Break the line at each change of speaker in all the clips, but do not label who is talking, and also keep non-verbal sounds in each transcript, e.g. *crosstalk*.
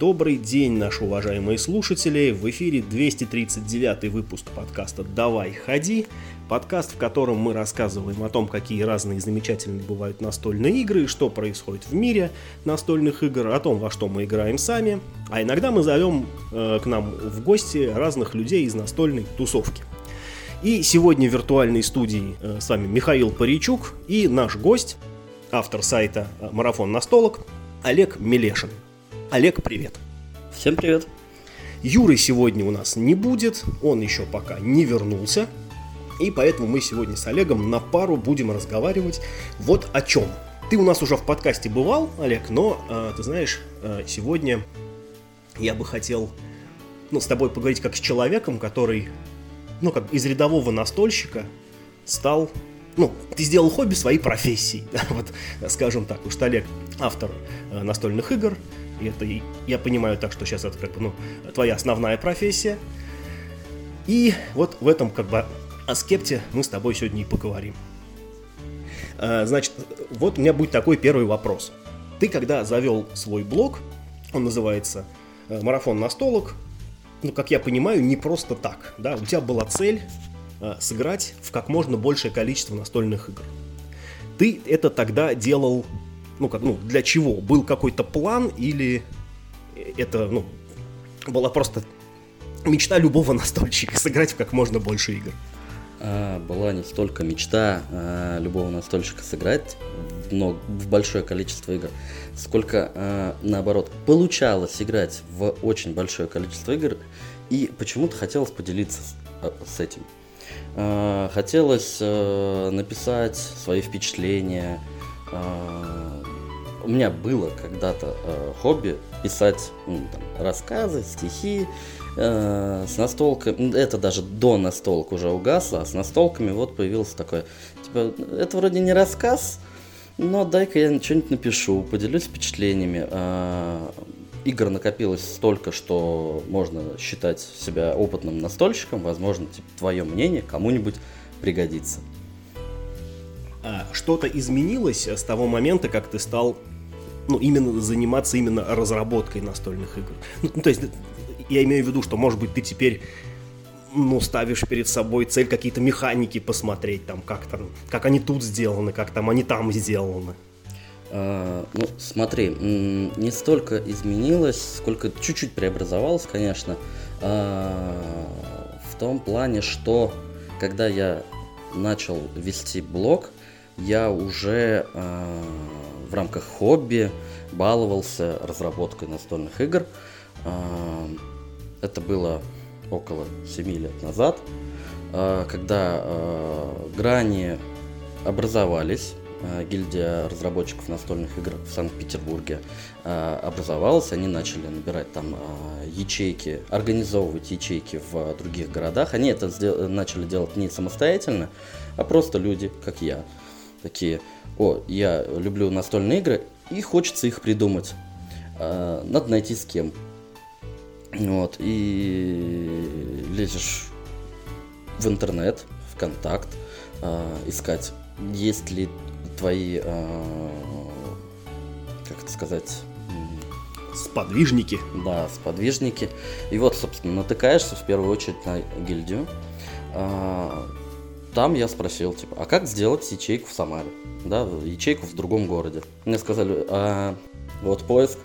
Добрый день, наши уважаемые слушатели! В эфире 239 выпуск подкаста «Давай, ходи». Подкаст, в котором мы рассказываем о том, какие разные замечательные бывают настольные игры, что происходит в мире настольных игр, о том, во что мы играем сами. А иногда мы зовем э, к нам в гости разных людей из настольной тусовки. И сегодня в виртуальной студии э, с вами Михаил Паричук и наш гость, автор сайта «Марафон настолок» Олег Мелешин. Олег, привет.
Всем привет.
Юры сегодня у нас не будет, он еще пока не вернулся. И поэтому мы сегодня с Олегом на пару будем разговаривать вот о чем. Ты у нас уже в подкасте бывал, Олег, но э, ты знаешь, э, сегодня я бы хотел ну, с тобой поговорить как с человеком, который, ну, как из рядового настольщика стал ну, ты сделал хобби своей профессией, *laughs* да, вот, скажем так, уж Олег автор э, настольных игр, и это, я понимаю так, что сейчас это как бы, ну, твоя основная профессия, и вот в этом как бы о скепте мы с тобой сегодня и поговорим. А, значит, вот у меня будет такой первый вопрос. Ты когда завел свой блог, он называется э, «Марафон настолок», ну, как я понимаю, не просто так, да, у тебя была цель э, сыграть в как можно большее количество настольных игр. Ты это тогда делал, ну, как, ну, для чего? Был какой-то план или это, ну, была просто мечта любого *laughs* настольщика сыграть в как можно больше игр?
а, была не столько мечта а, любого настольщика сыграть но в большое количество игр, сколько а, наоборот получалось играть в очень большое количество игр, и почему-то хотелось поделиться с, а, с этим. А, хотелось а, написать свои впечатления. А, у меня было когда-то а, хобби писать ну, там, рассказы, стихи, э, с настолками, это даже до настолок уже угасло, а с настолками вот появился такой, типа, это вроде не рассказ, но дай-ка я что-нибудь напишу, поделюсь впечатлениями. Э, игр накопилось столько, что можно считать себя опытным настольщиком, возможно, типа, твое мнение кому-нибудь пригодится.
А что-то изменилось с того момента, как ты стал ну, именно заниматься именно разработкой настольных игр. Ну, то есть я имею в виду, что, может быть, ты теперь ну, ставишь перед собой цель какие-то механики посмотреть, там, как там, как они тут сделаны, как там они там сделаны.
А, ну, смотри, не столько изменилось, сколько чуть-чуть преобразовалось, конечно, а, в том плане, что когда я начал вести блог, я уже а, в рамках хобби баловался разработкой настольных игр. А, это было около 7 лет назад, а, когда а, грани образовались, гильдия разработчиков настольных игр в Санкт-Петербурге образовалась, они начали набирать там ячейки, организовывать ячейки в других городах. Они это начали делать не самостоятельно, а просто люди, как я, такие, о, я люблю настольные игры, и хочется их придумать. Надо найти с кем. Вот, и лезешь в интернет, в контакт, э, искать, есть ли твои, э, как это сказать,
Сподвижники.
Да, сподвижники. И вот, собственно, натыкаешься в первую очередь на гильдию. А, там я спросил, типа, а как сделать ячейку в Самаре? Да, ячейку в другом городе. Мне сказали, а, вот поиск,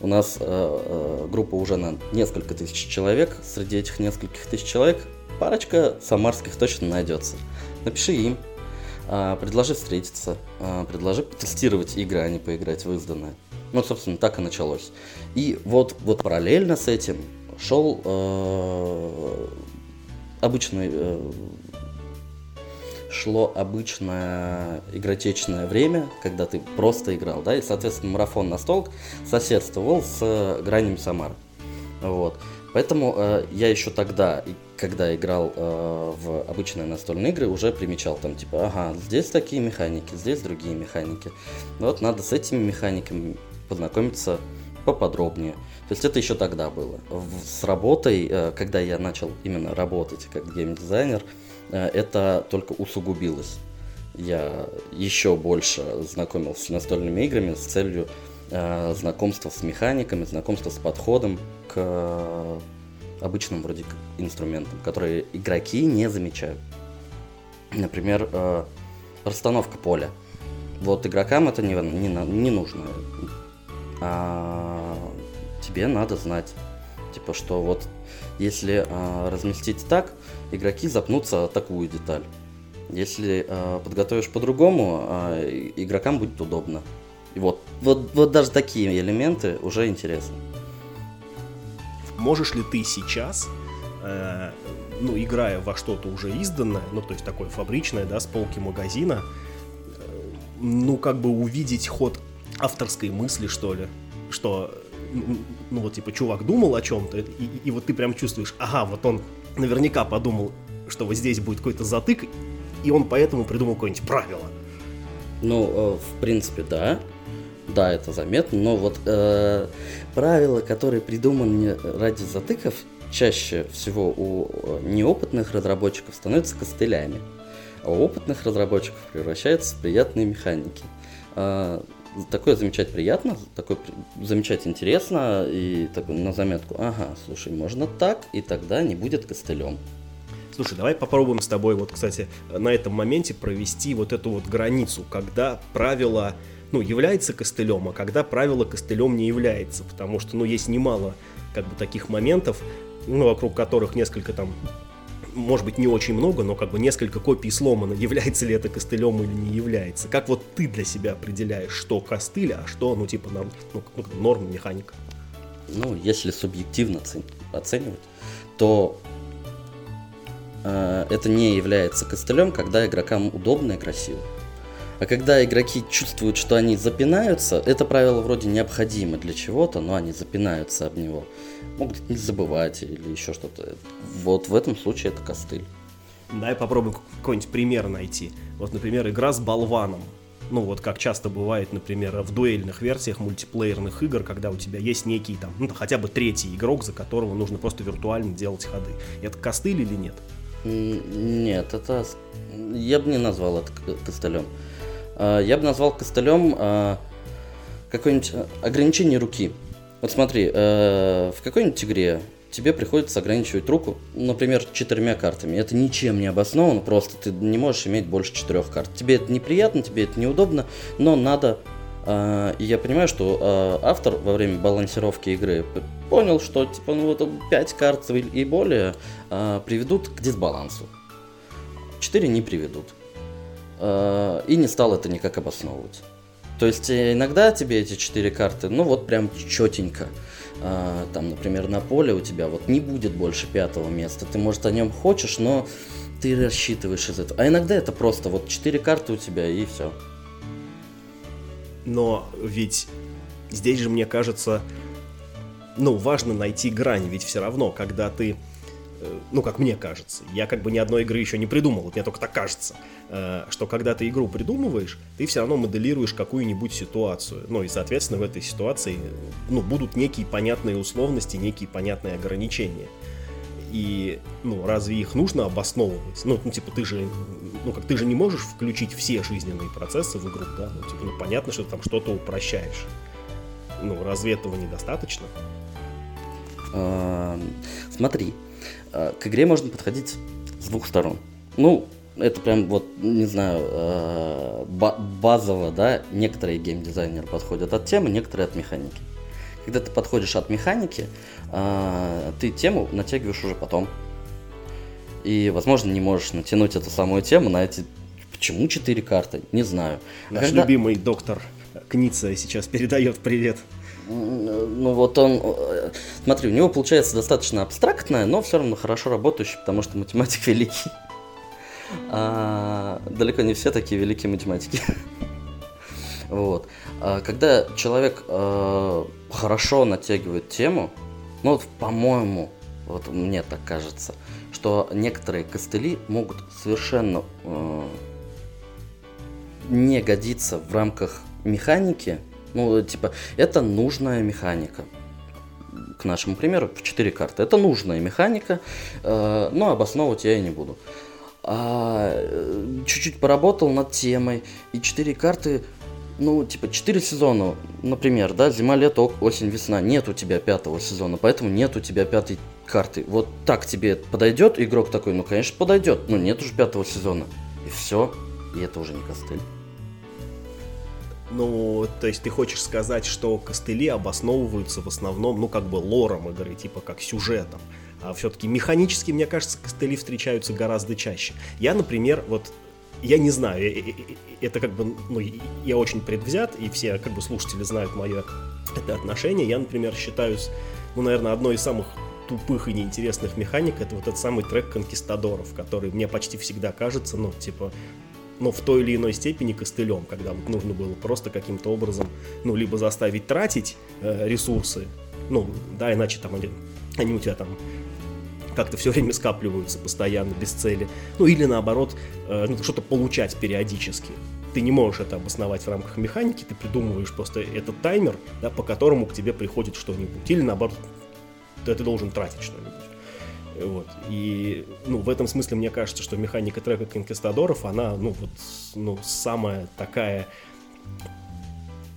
у нас э, э, группа уже на несколько тысяч человек. Среди этих нескольких тысяч человек парочка самарских точно найдется. Напиши им, э, предложи встретиться, э, предложи потестировать игры, а не поиграть в изданное. Ну, собственно, так и началось. И вот, вот параллельно с этим шел э, обычный э, шло обычное игротечное время, когда ты просто играл, да, и, соответственно, марафон на стол соседствовал с гранями Самары. Вот. Поэтому э, я еще тогда, когда играл э, в обычные настольные игры, уже примечал там, типа, ага, здесь такие механики, здесь другие механики. Вот надо с этими механиками познакомиться поподробнее. То есть это еще тогда было. В, с работой, э, когда я начал именно работать как геймдизайнер, дизайнер Э, это только усугубилось. Я еще больше знакомился с настольными играми с целью э, знакомство с механиками, знакомство с подходом к обычным вроде инструментам, которые игроки не замечают. Например, э, расстановка поля. Вот игрокам это не, не, не нужно. А тебе надо знать, типа, что вот если э, разместить так, игроки запнутся такую деталь. Если э, подготовишь по-другому, э, игрокам будет удобно. И вот, вот, вот даже такие элементы уже интересны.
Можешь ли ты сейчас, э, ну, играя во что-то уже изданное, ну, то есть такое фабричное, да, с полки магазина, э, ну, как бы увидеть ход авторской мысли, что ли, что, ну, вот, типа, чувак думал о чем-то, и, и, и вот ты прям чувствуешь, ага, вот он наверняка подумал, что вот здесь будет какой-то затык, и он поэтому придумал какое-нибудь правило.
Ну, э, в принципе, да. Да, это заметно, но вот э, правила, которые придуманы ради затыков, чаще всего у э, неопытных разработчиков становятся костылями, а у опытных разработчиков превращаются в приятные механики. Э, такое замечать приятно, такое замечать интересно и такой на заметку, ага, слушай, можно так, и тогда не будет костылем.
Слушай, давай попробуем с тобой вот, кстати, на этом моменте провести вот эту вот границу, когда правило, ну, является костылем, а когда правило костылем не является, потому что, ну, есть немало, как бы, таких моментов, ну, вокруг которых несколько там может быть, не очень много, но как бы несколько копий сломано, *laughs* является ли это костылем или не является. Как вот ты для себя определяешь, что костыль, а что, ну, типа, нам, ну, норма механика?
Ну, если субъективно оценивать, то Э, это не является костылем, когда игрокам удобно и красиво. А когда игроки чувствуют, что они запинаются, это правило вроде необходимо для чего-то, но они запинаются об него. Могут не забывать или еще что-то. Вот в этом случае это костыль.
Давай попробуем какой-нибудь пример найти. Вот, например, игра с болваном. Ну, вот как часто бывает, например, в дуэльных версиях мультиплеерных игр, когда у тебя есть некий там, ну, хотя бы третий игрок, за которого нужно просто виртуально делать ходы. Это костыль или нет?
Нет, это... Я бы не назвал это костылем. А, я бы назвал костылем а, какое-нибудь а, ограничение руки. Вот смотри, в какой-нибудь игре тебе приходится ограничивать руку, например, четырьмя картами. Это ничем не обосновано, просто ты не можешь иметь больше четырех карт. Тебе это неприятно, тебе это неудобно, но надо и я понимаю, что а, автор во время балансировки игры понял, что типа ну вот 5 карт и более а, приведут к дисбалансу. 4 не приведут. И не стал это никак обосновывать. То есть э, иногда тебе эти четыре карты, ну вот прям четенько. Там, например, на поле у тебя вот не будет больше пятого места. Ты, может, о нем хочешь, но ты рассчитываешь из этого. А иногда это просто вот четыре карты у тебя и все.
Но ведь здесь же, мне кажется, ну, важно найти грань, ведь все равно, когда ты, ну, как мне кажется, я как бы ни одной игры еще не придумал, вот мне только так кажется, э, что когда ты игру придумываешь, ты все равно моделируешь какую-нибудь ситуацию, ну, и, соответственно, в этой ситуации, ну, будут некие понятные условности, некие понятные ограничения. И, ну, разве их нужно обосновывать? Ну, ну, типа, ты же, ну, как ты же не можешь включить все жизненные процессы в игру, да? Ну, типа, ну, понятно, что ты там что-то упрощаешь. Ну, разве этого недостаточно?
А, смотри, к игре можно подходить с двух сторон. Ну, это прям вот, не знаю, а, базово, да, некоторые геймдизайнеры подходят от темы, некоторые от механики. Когда ты подходишь от механики, а, ты тему натягиваешь уже потом. И, возможно, не можешь натянуть эту самую тему на эти... Почему четыре карты? Не знаю.
Наш Когда... любимый доктор Кница сейчас передает привет.
Ну вот он, э, смотри, у него получается достаточно абстрактное, но все равно хорошо работающий, потому что математик *laughs* великий. А, далеко не все такие великие математики. *laughs* Вот. А, когда человек э, хорошо натягивает тему, ну вот, по-моему, вот мне так кажется, что некоторые костыли могут совершенно э, не годиться в рамках механики. Ну, типа, это нужная механика. К нашему примеру, в 4 карты. Это нужная механика, э, но обосновывать я и не буду. А, э, чуть-чуть поработал над темой, и 4 карты ну, типа, 4 сезона, например, да, зима, лето, осень, весна, нет у тебя пятого сезона, поэтому нет у тебя пятой карты. Вот так тебе подойдет игрок такой, ну, конечно, подойдет, но нет уже пятого сезона. И все, и это уже не костыль.
Ну, то есть ты хочешь сказать, что костыли обосновываются в основном, ну, как бы лором игры, типа как сюжетом. А все-таки механически, мне кажется, костыли встречаются гораздо чаще. Я, например, вот я не знаю, это как бы, ну, я очень предвзят, и все как бы слушатели знают мое это отношение. Я, например, считаюсь, ну, наверное, одной из самых тупых и неинтересных механик это вот этот самый трек конкистадоров, который мне почти всегда кажется, ну, типа, ну, в той или иной степени костылем, когда вот нужно было просто каким-то образом, ну, либо заставить тратить э, ресурсы, ну, да, иначе там они, они у тебя там как-то все время скапливаются постоянно, без цели. Ну или наоборот, э, ну, что-то получать периодически. Ты не можешь это обосновать в рамках механики, ты придумываешь просто этот таймер, да, по которому к тебе приходит что-нибудь. Или наоборот, ты, ты должен тратить что-нибудь. Вот. И ну, в этом смысле мне кажется, что механика трека конкистадоров, она, ну, вот, ну, самая такая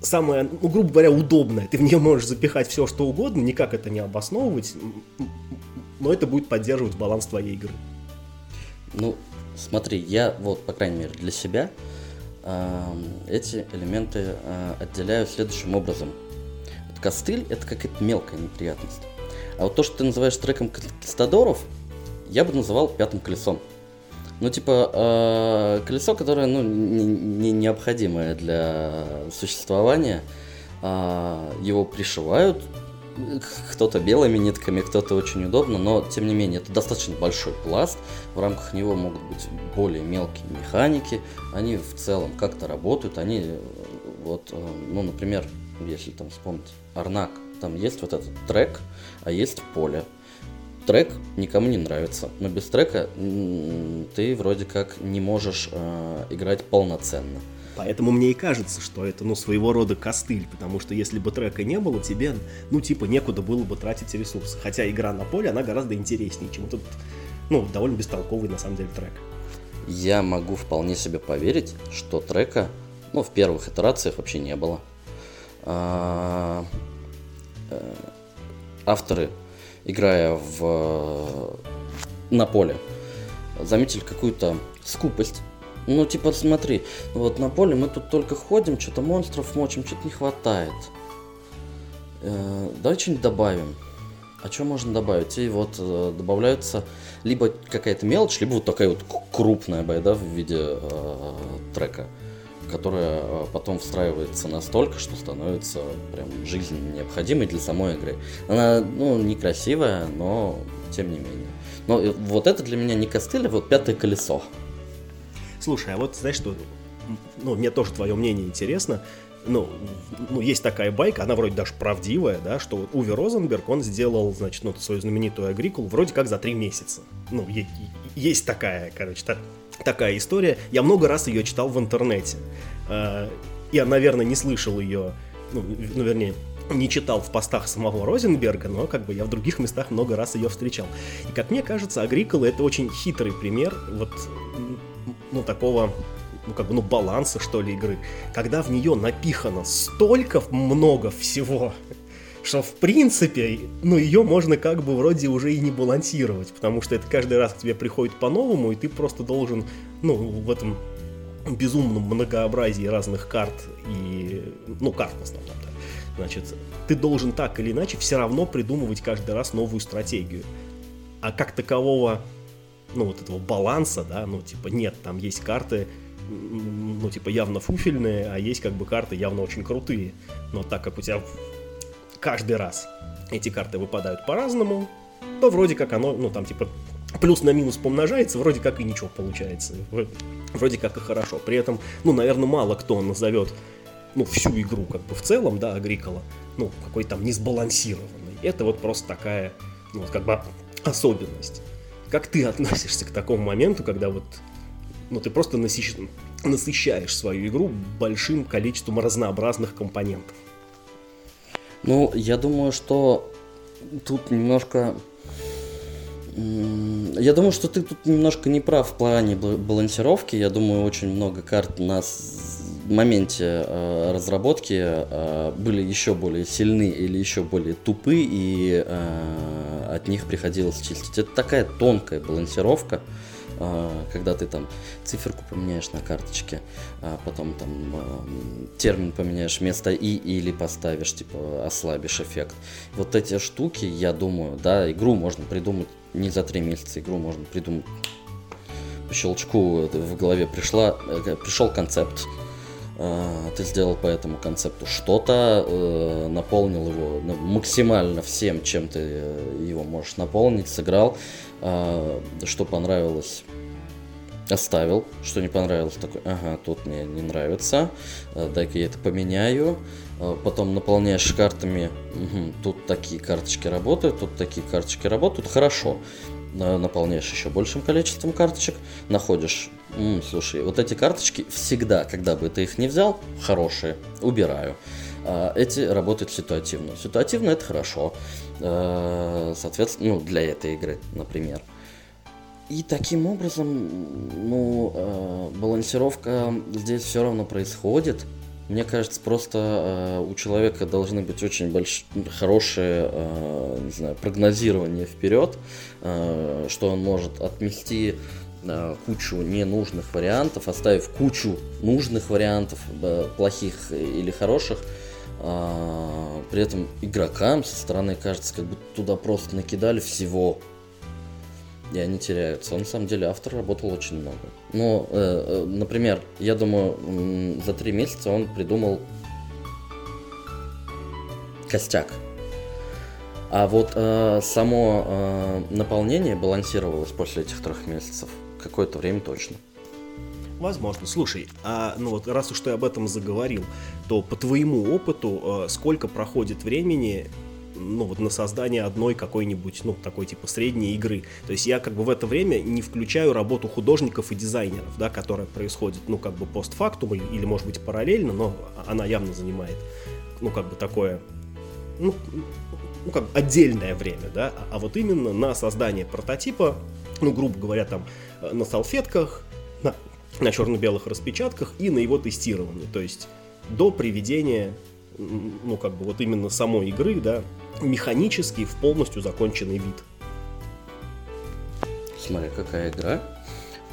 самая, ну, грубо говоря, удобная. Ты в нее можешь запихать все, что угодно, никак это не обосновывать но это будет поддерживать баланс твоей игры.
Ну, смотри, я вот, по крайней мере, для себя э, эти элементы э, отделяю следующим образом. Вот костыль это какая-то мелкая неприятность. А вот то, что ты называешь треком конкистадоров, я бы называл пятым колесом. Ну, типа, э, колесо, которое, ну, не, не необходимое для существования, э, его пришивают кто-то белыми нитками, кто-то очень удобно, но тем не менее это достаточно большой пласт, в рамках него могут быть более мелкие механики, они в целом как-то работают, они э, вот, э, ну, например, если там вспомнить Арнак, там есть вот этот трек, а есть поле. Трек никому не нравится, но без трека ты вроде как не можешь э, играть полноценно.
Поэтому мне и кажется, что это, ну, своего рода костыль, потому что если бы трека не было, тебе, ну, типа, некуда было бы тратить ресурсы. Хотя игра на поле, она гораздо интереснее, чем тут, ну, довольно бестолковый, на самом деле, трек.
Я могу вполне себе поверить, что трека, ну, в первых итерациях вообще не было. А, авторы, играя в на поле, заметили какую-то скупость ну, типа, смотри, вот на поле мы тут только ходим, что-то монстров мочим, что-то не хватает. Э, давай что-нибудь добавим. А что можно добавить? И вот э, добавляются либо какая-то мелочь, либо вот такая вот крупная байда в виде э, трека, которая э, потом встраивается настолько, что становится прям жизненно необходимой для самой игры. Она, ну, некрасивая, но тем не менее. Но э, вот это для меня не костыль, а вот пятое колесо.
Слушай, а вот знаешь что, ну, мне тоже твое мнение интересно. Ну, ну, есть такая байка, она вроде даже правдивая, да, что вот Уве Розенберг, он сделал, значит, ну, свою знаменитую агрикулу вроде как за три месяца. Ну, есть такая, короче, та, такая история. Я много раз ее читал в интернете. А, я, наверное, не слышал ее, ну, ну, вернее, не читал в постах самого Розенберга, но как бы я в других местах много раз ее встречал. И как мне кажется, Агрикола это очень хитрый пример вот ну, такого ну, как бы, ну, баланса, что ли, игры, когда в нее напихано столько много всего, что, в принципе, ну, ее можно как бы вроде уже и не балансировать, потому что это каждый раз к тебе приходит по-новому, и ты просто должен, ну, в этом безумном многообразии разных карт и, ну, карт в основном, да, значит, ты должен так или иначе все равно придумывать каждый раз новую стратегию. А как такового ну, вот этого баланса, да, ну, типа, нет, там есть карты, ну, типа, явно фуфельные, а есть, как бы, карты явно очень крутые. Но так как у тебя каждый раз эти карты выпадают по-разному, то вроде как оно, ну, там, типа, плюс на минус помножается, вроде как и ничего получается. Вроде как и хорошо. При этом, ну, наверное, мало кто назовет, ну, всю игру, как бы, в целом, да, Агрикола, ну, какой там несбалансированный. Это вот просто такая, ну, вот как бы особенность. Как ты *laughs* относишься к такому моменту, когда вот ну, ты просто насыщ... насыщаешь свою игру большим количеством разнообразных компонентов?
Ну, я думаю, что тут немножко... Я думаю, что ты тут немножко не прав в плане балансировки. Я думаю, очень много карт нас в моменте э, разработки э, были еще более сильны или еще более тупы, и э, от них приходилось чистить. Это такая тонкая балансировка, э, когда ты там циферку поменяешь на карточке, а потом там э, термин поменяешь вместо и или поставишь, типа ослабишь эффект. Вот эти штуки, я думаю, да, игру можно придумать не за три месяца, игру можно придумать. По щелчку в голове пришла, э, пришел концепт, э, ты сделал по этому концепту что-то, э, наполнил его максимально всем, чем ты его можешь наполнить, сыграл, что понравилось оставил, что не понравилось, такой, ага, тут мне не нравится, дай-ка я это поменяю, потом наполняешь картами, угу, тут такие карточки работают, тут такие карточки работают, хорошо, наполняешь еще большим количеством карточек, находишь, слушай, вот эти карточки всегда, когда бы ты их не взял, хорошие, убираю. А эти работают ситуативно. Ситуативно это хорошо, а, соответственно, ну, для этой игры, например. И таким образом, ну, а, балансировка здесь все равно происходит. Мне кажется, просто э, у человека должны быть очень больш... хорошие, э, не знаю, прогнозирования вперед, э, что он может отмести э, кучу ненужных вариантов, оставив кучу нужных вариантов, э, плохих или хороших. Э, при этом игрокам со стороны кажется, как будто туда просто накидали всего и они теряются. на самом деле автор работал очень много. Но, э, э, например, я думаю, за три месяца он придумал костяк. А вот э, само э, наполнение балансировалось после этих трех месяцев какое-то время точно.
Возможно. Слушай, а ну вот раз уж ты об этом заговорил, то по твоему опыту э, сколько проходит времени ну, вот на создание одной какой-нибудь, ну, такой типа средней игры. То есть я как бы в это время не включаю работу художников и дизайнеров, да, которая происходит, ну, как бы постфактум или, или может быть, параллельно, но она явно занимает, ну, как бы такое, ну, ну как отдельное время, да, а, а вот именно на создание прототипа, ну, грубо говоря, там, э, на салфетках, на, на черно-белых распечатках и на его тестировании, то есть до приведения ну, как бы вот именно самой игры, да, механически в полностью законченный вид.
Смотри, какая игра.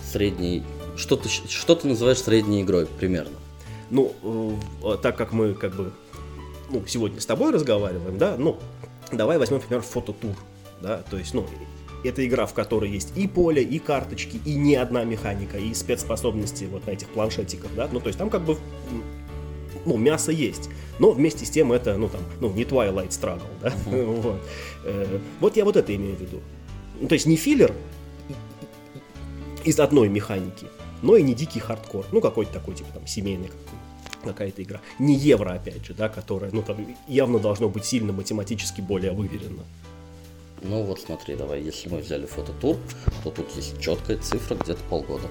Средний... Что ты, что ты называешь средней игрой примерно?
Ну, э, так как мы как бы ну, сегодня с тобой разговариваем, да, ну, давай возьмем, например, фототур, да, то есть, ну, это игра, в которой есть и поле, и карточки, и не одна механика, и спецспособности вот на этих планшетиках, да, ну, то есть там как бы ну, мясо есть. Но вместе с тем это, ну, там, ну, не Twilight Struggle, да? Uh-huh. *laughs* вот. Э, вот я вот это имею в виду. Ну, то есть не филлер из одной механики, но и не дикий хардкор. Ну, какой-то такой, типа, там, семейный какая-то игра. Не евро, опять же, да, которая, ну, там, явно должно быть сильно математически более выверено.
Ну вот смотри, давай, если мы взяли фототур, то тут есть четкая цифра где-то полгода.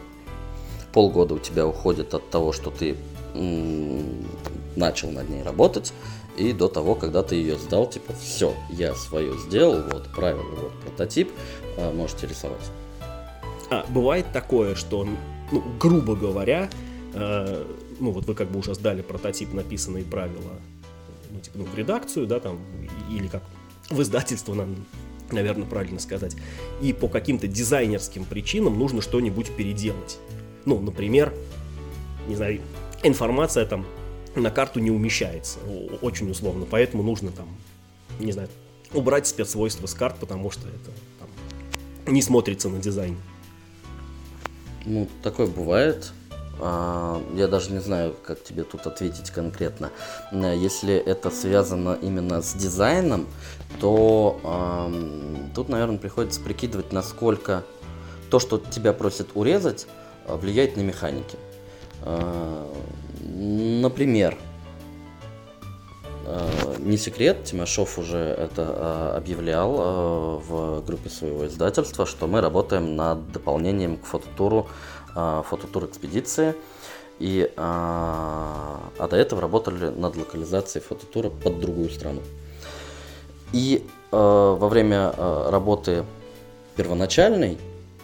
Полгода у тебя уходит от того, что ты начал над ней работать, и до того, когда ты ее сдал, типа, все, я свое сделал, вот правило, вот прототип, а, можете рисовать.
А, бывает такое, что, ну, грубо говоря, э, ну, вот вы как бы уже сдали прототип, написанные правила, ну, типа, ну, в редакцию, да, там, или как в издательство, нам, наверное, правильно сказать, и по каким-то дизайнерским причинам нужно что-нибудь переделать. Ну, например, не знаю, информация там на карту не умещается, очень условно, поэтому нужно там, не знаю, убрать спецсвойства с карт, потому что это там, не смотрится на дизайн.
Ну, такое бывает. А, я даже не знаю, как тебе тут ответить конкретно. Если это связано именно с дизайном, то э, тут, наверное, приходится прикидывать, насколько то, что тебя просят урезать, влияет на механики. А, например, а, не секрет, Тимошов уже это а, объявлял в группе своего издательства, что мы работаем над дополнением к фототуру, фототур экспедиции. И, а, а до этого работали над локализацией фототура под другую страну. И а, во время а, работы первоначальной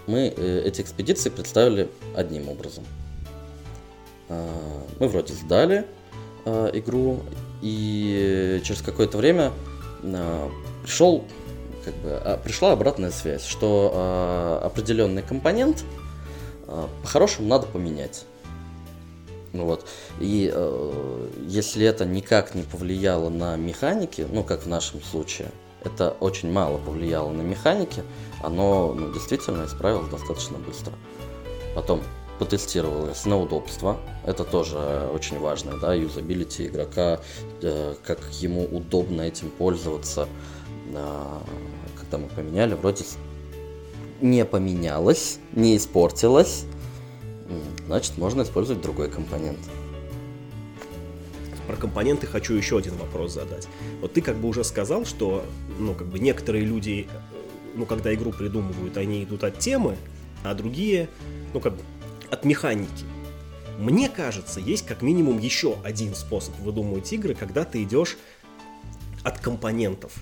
мы э, эти экспедиции представили одним образом – мы вроде сдали игру, и через какое-то время пришел как бы, а, пришла обратная связь, что э, определенный компонент по-хорошему надо поменять. Ну вот. И э, если это никак не повлияло на механики, ну как в нашем случае, это очень мало повлияло на механики, оно ну, действительно исправилось достаточно быстро. Потом потестировалось на удобство, это тоже очень важно, да, юзабилити игрока, э, как ему удобно этим пользоваться, э, когда мы поменяли, вроде не поменялось, не испортилось, значит можно использовать другой компонент.
Про компоненты хочу еще один вопрос задать. Вот ты как бы уже сказал, что ну, как бы некоторые люди, ну, когда игру придумывают, они идут от темы, а другие, ну, как бы от механики. Мне кажется, есть как минимум еще один способ выдумывать игры, когда ты идешь от компонентов.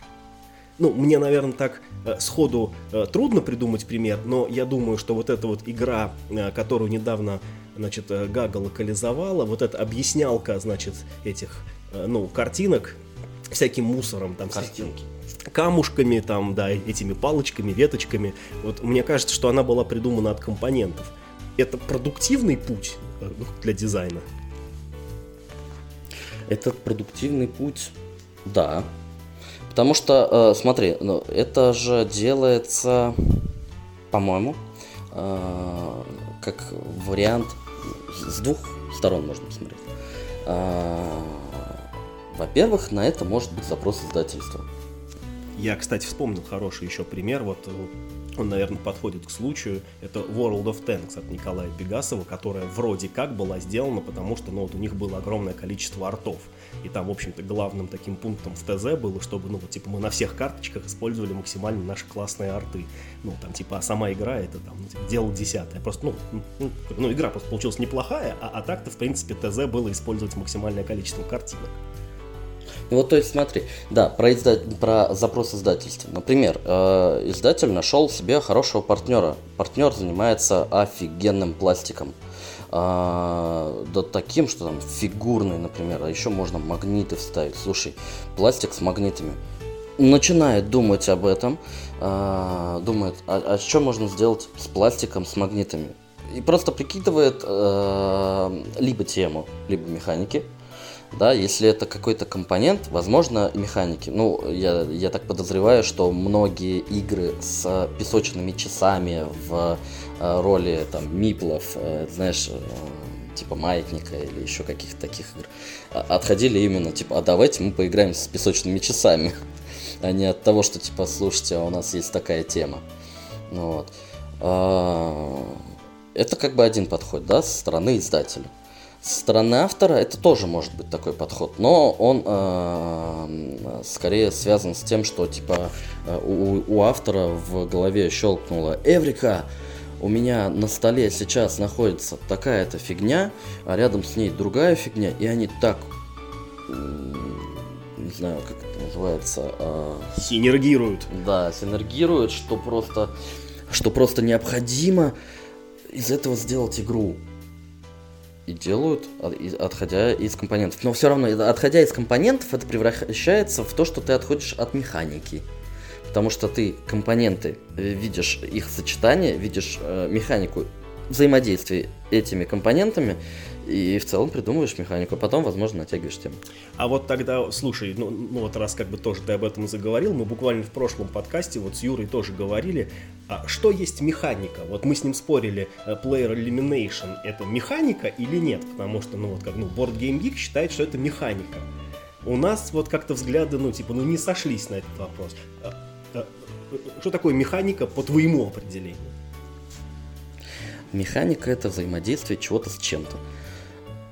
Ну, мне, наверное, так э, сходу э, трудно придумать пример, но я думаю, что вот эта вот игра, э, которую недавно, значит, э, Гага локализовала, вот эта объяснялка, значит, этих, э, ну, картинок, всяким мусором, там,
Картинки.
камушками, там, да, этими палочками, веточками. Вот мне кажется, что она была придумана от компонентов. Это продуктивный путь э, ну, для дизайна.
Этот продуктивный путь, да, Потому что, э, смотри, ну, это же делается, по-моему, э, как вариант с двух сторон можно посмотреть. Э, во-первых, на это может быть запрос издательства.
Я, кстати, вспомнил хороший еще пример. Вот он, наверное, подходит к случаю. Это World of Tanks от Николая Пегасова, которая вроде как была сделана, потому что ну, вот у них было огромное количество артов. И там, в общем-то, главным таким пунктом в ТЗ было, чтобы, ну, вот, типа, мы на всех карточках использовали максимально наши классные арты. Ну, там, типа, а сама игра это, там, ну, типа, дело десятое. Просто, ну, ну, ну, игра просто получилась неплохая, а, а так-то, в принципе, ТЗ было использовать максимальное количество картинок.
Вот, то есть, смотри, да, про, изда... про запрос издательства. Например, э, издатель нашел себе хорошего партнера. Партнер занимается офигенным пластиком. А, да таким, что там фигурный, например, а еще можно магниты вставить. Слушай, пластик с магнитами. Начинает думать об этом, а, думает, а, а что можно сделать с пластиком, с магнитами. И просто прикидывает а, либо тему, либо механики, да, если это какой-то компонент, возможно, механики. Ну, я, я так подозреваю, что многие игры с песочными часами в э, роли там миплов, э, знаешь, э, типа маятника или еще каких-то таких игр, а, отходили именно, типа, а давайте мы поиграем с песочными часами, *laughs* а не от того, что, типа, слушайте, а у нас есть такая тема. Ну, вот. А, это как бы один подход, да, со стороны издателя. Со стороны автора это тоже может быть такой подход, но он э, скорее связан с тем, что типа э, у, у автора в голове щелкнуло Эврика, у меня на столе сейчас находится такая-то фигня, а рядом с ней другая фигня, и они так, не знаю, как это называется... Э,
синергируют.
Да, синергируют, что просто, что просто необходимо из этого сделать игру и делают, отходя из компонентов. Но все равно, отходя из компонентов, это превращается в то, что ты отходишь от механики. Потому что ты компоненты, э, видишь их сочетание, видишь э, механику взаимодействия этими компонентами, и в целом придумываешь механику, а потом, возможно, натягиваешь тему.
А вот тогда, слушай, ну, ну вот раз как бы тоже ты об этом заговорил, мы буквально в прошлом подкасте вот с Юрой тоже говорили, а что есть механика? Вот мы с ним спорили, э, Player Elimination это механика или нет? Потому что, ну вот как, ну, Board Game Geek считает, что это механика. У нас вот как-то взгляды, ну, типа, ну, не сошлись на этот вопрос. А, а, что такое механика по твоему определению?
Механика это взаимодействие чего-то с чем-то.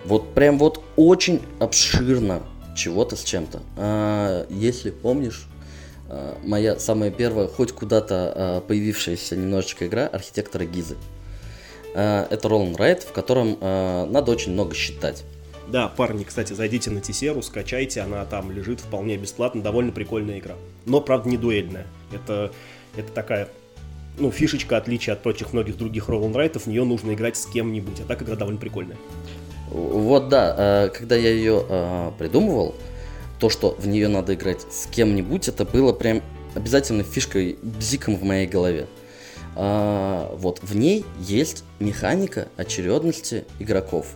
Вот прям вот очень обширно чего-то с чем-то. А, если помнишь, а, моя самая первая, хоть куда-то а, появившаяся немножечко игра архитектора Гизы. А, это Roland Райт, в котором надо очень много считать.
Да, парни, кстати, зайдите на Тесеру, скачайте, она там лежит вполне бесплатно, довольно прикольная игра. Но, правда, не дуэльная. Это, это такая, ну, фишечка, отличие от прочих многих других Роланд Райтов, в нее нужно играть с кем-нибудь, а так игра довольно прикольная.
Вот да, когда я ее придумывал, то, что в нее надо играть с кем-нибудь, это было прям обязательно фишкой, бзиком в моей голове. А, вот в ней есть механика очередности игроков.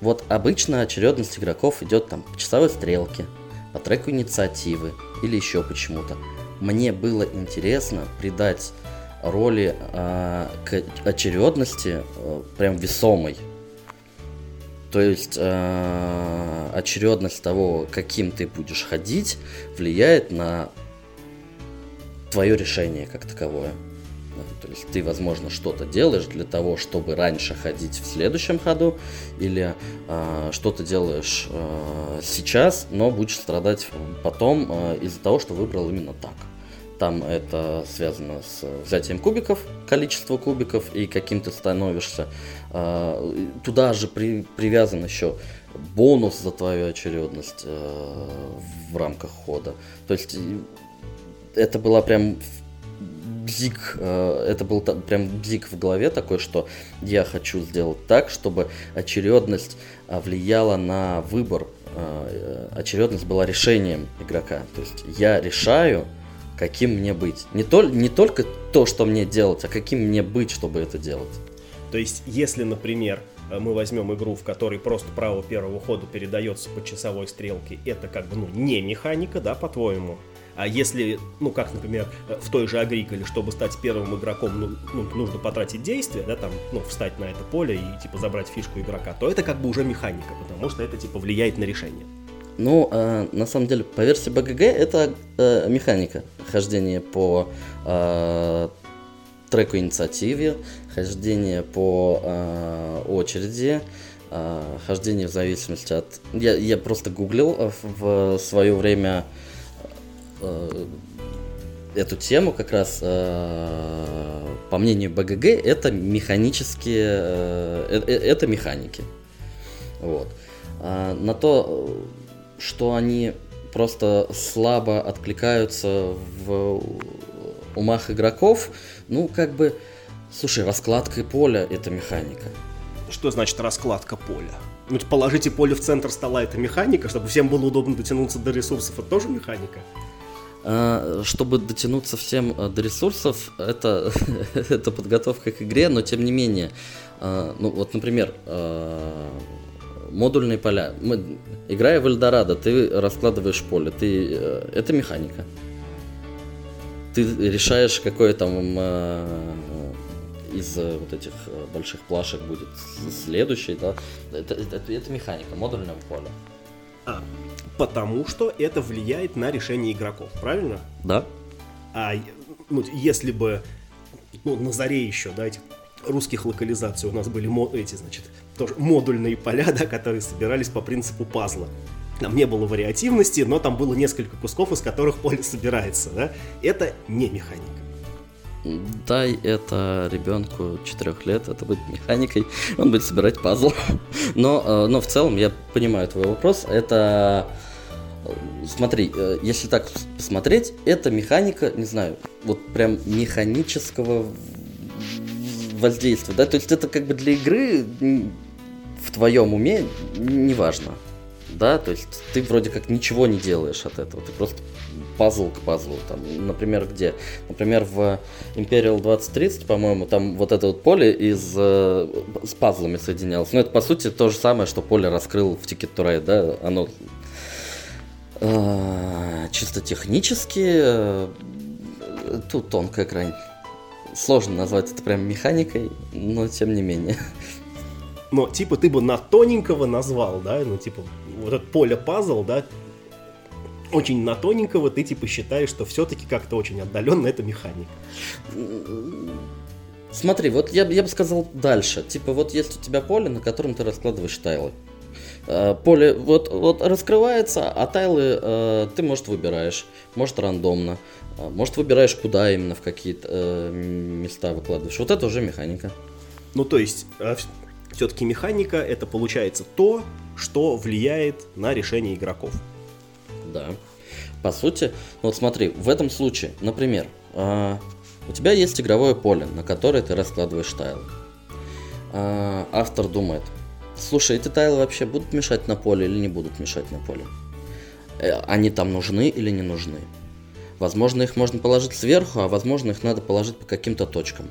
Вот обычно очередность игроков идет там по часовой стрелке, по треку инициативы или еще почему-то. Мне было интересно придать роли э, к очередности э, прям весомой. То есть э, очередность того, каким ты будешь ходить, влияет на твое решение как таковое. То есть ты, возможно, что-то делаешь для того, чтобы раньше ходить в следующем ходу, или э, что-то делаешь э, сейчас, но будешь страдать потом э, из-за того, что выбрал именно так. Там это связано с взятием кубиков, количество кубиков и каким ты становишься. Э, туда же при, привязан еще бонус за твою очередность э, в рамках хода. То есть это была прям бзик, э, это был прям бзик в голове такой, что я хочу сделать так, чтобы очередность влияла на выбор. Э, очередность была решением игрока. То есть я решаю, каким мне быть. Не, то, не только то, что мне делать, а каким мне быть, чтобы это делать.
То есть, если, например, мы возьмем игру, в которой просто право первого хода передается по часовой стрелке, это как бы, ну, не механика, да, по-твоему? А если, ну, как, например, в той же Агриколе, чтобы стать первым игроком, ну, ну, нужно потратить действия, да, там, ну, встать на это поле и, типа, забрать фишку игрока, то это как бы уже механика, потому что это, типа, влияет на решение.
Ну, э, на самом деле, по версии БГГ это э, механика хождения по э, треку инициативе, хождение по э, очереди, э, хождение в зависимости от... Я, я просто гуглил в свое время э, эту тему как раз, э, по мнению БГГ, это механические, э, э, это механики. Вот. А на то, что они просто слабо откликаются в умах игроков, ну, как бы, слушай, раскладка поля – это механика.
Что значит раскладка поля? Ну, положите поле в центр стола – это механика, чтобы всем было удобно дотянуться до ресурсов – это тоже механика?
А, чтобы дотянуться всем э, до ресурсов, это, *laughs* это подготовка к игре, но тем не менее, а, ну вот, например, а, модульные поля. Мы, играя в Эльдорадо, ты раскладываешь поле, ты, э, это механика. Ты решаешь, какое там из э, вот этих больших плашек будет следующий, да, это, это, это механика модульного поля.
А, потому что это влияет на решение игроков, правильно?
Да.
А ну, если бы ну, на заре еще, да, этих русских локализаций у нас были эти, значит, тоже модульные поля, *laughs* да, которые собирались по принципу пазла. Там не было вариативности, но там было несколько кусков, из которых поле собирается, да. Это не механика
дай это ребенку 4 лет, это будет механикой, он будет собирать пазл. *laughs* Но, э, но в целом я понимаю твой вопрос. Это э, Смотри, э, если так посмотреть, это механика, не знаю, вот прям механического воздействия, да, то есть это как бы для игры в твоем уме неважно, да, то есть ты вроде как ничего не делаешь от этого, ты просто пазл к пазлу. Там, например, где? Например, в Imperial 2030, по-моему, там вот это вот поле из, э, с пазлами соединялось. Но это, по сути, то же самое, что поле раскрыл в Ticket to Ride, да? Оно э, чисто технически э, тут тонкая грань. Сложно назвать это прям механикой, но тем не менее. *laughs*
Но, типа, ты бы на тоненького назвал, да? Ну, типа, вот это поле пазл, да, очень на тоненького ты типа считаешь, что все-таки как-то очень отдаленно это механика.
Смотри, вот я, я бы сказал дальше. Типа вот есть у тебя поле, на котором ты раскладываешь тайлы. Э, поле вот, вот раскрывается, а тайлы э, ты, может, выбираешь. Может, рандомно. Э, может, выбираешь, куда именно, в какие э, места выкладываешь. Вот это уже механика.
Ну, то есть, э, все-таки механика это получается то, что влияет на решение игроков.
Да. По сути, вот смотри, в этом случае, например, э, у тебя есть игровое поле, на которое ты раскладываешь тайлы. Э, автор думает, Слушай, эти тайлы вообще будут мешать на поле или не будут мешать на поле? Э, они там нужны или не нужны? Возможно, их можно положить сверху, а возможно, их надо положить по каким-то точкам.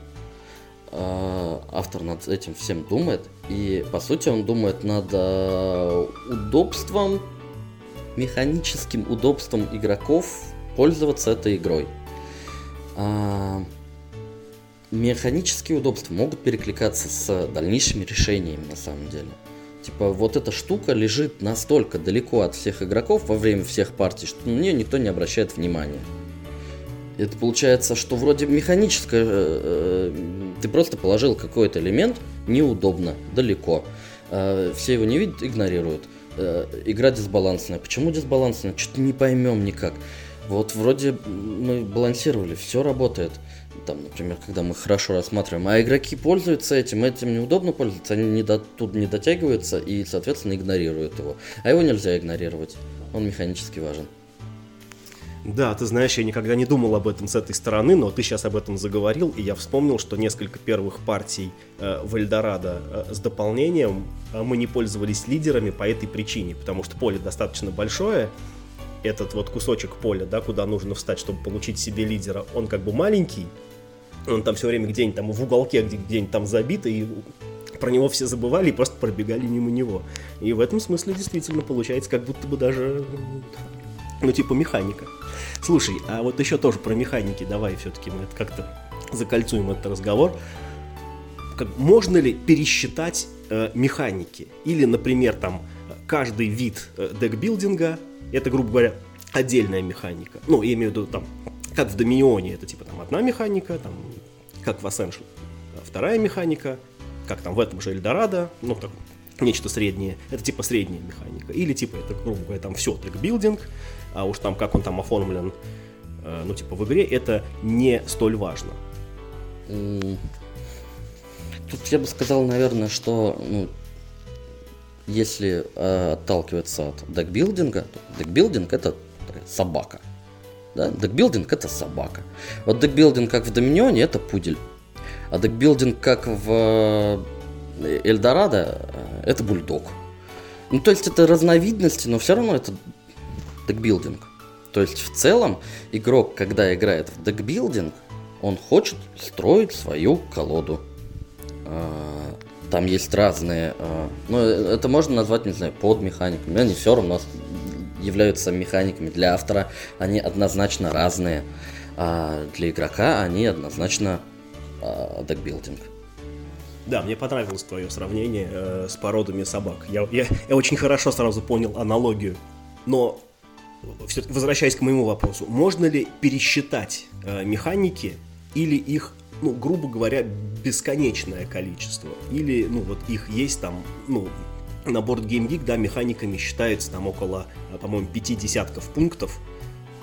А, автор над этим всем думает, и по сути он думает над э, удобством, механическим удобством игроков пользоваться этой игрой. А, механические удобства могут перекликаться с дальнейшими решениями на самом деле. Типа вот эта штука лежит настолько далеко от всех игроков во время всех партий, что на нее никто не обращает внимания. Это получается, что вроде механическое, э, э, ты просто положил какой-то элемент, неудобно, далеко. Э, все его не видят, игнорируют. Э, игра дисбалансная. Почему дисбалансная? Что-то не поймем никак. Вот вроде мы балансировали, все работает. Там, например, когда мы хорошо рассматриваем, а игроки пользуются этим, этим неудобно пользоваться, они не до, тут не дотягиваются и, соответственно, игнорируют его. А его нельзя игнорировать, он механически важен.
Да, ты знаешь, я никогда не думал об этом с этой стороны, но ты сейчас об этом заговорил, и я вспомнил, что несколько первых партий э, в Эльдорадо э, с дополнением э, мы не пользовались лидерами по этой причине, потому что поле достаточно большое, этот вот кусочек поля, да, куда нужно встать, чтобы получить себе лидера, он как бы маленький, он там все время где-нибудь там в уголке, где-нибудь там забит, и про него все забывали и просто пробегали мимо него. И в этом смысле действительно получается как будто бы даже, ну, типа механика. Слушай, а вот еще тоже про механики, давай все-таки мы это как-то закольцуем этот разговор. Как, можно ли пересчитать э, механики? Или, например, там каждый вид э, декбилдинга это, грубо говоря, отдельная механика. Ну, я имею в виду там, как в Доминионе, это типа там одна механика, там, как в Ascension вторая механика, как там в этом же Эльдорадо, ну, так, нечто среднее, это типа средняя механика. Или типа это, грубо говоря, там все тегбилдинг, а уж там как он там оформлен, э, ну, типа в игре, это не столь важно.
Тут я бы сказал, наверное, что ну, если э, отталкиваться от deckbuilding а, то deckbuilding это собака. Да? Deckbuilding это собака. Вот deckbuilding как в Доминионе это пудель. А deckbuilding как в э, Эльдорадо э, это бульдог. Ну, то есть это разновидности, но все равно это deckbuilding. То есть в целом игрок, когда играет в deckbuilding, он хочет строить свою колоду. А, там есть разные, э, ну, это можно назвать, не знаю, под механиками, они все равно являются механиками для автора, они однозначно разные, а для игрока они однозначно э, декбилдинг.
Да, мне понравилось твое сравнение э, с породами собак. Я, я, я очень хорошо сразу понял аналогию. Но, все возвращаясь к моему вопросу, можно ли пересчитать э, механики или их ну, грубо говоря, бесконечное количество. Или, ну, вот их есть там, ну, на борт Game Geek, да, механиками считается там около, по-моему, пяти десятков пунктов.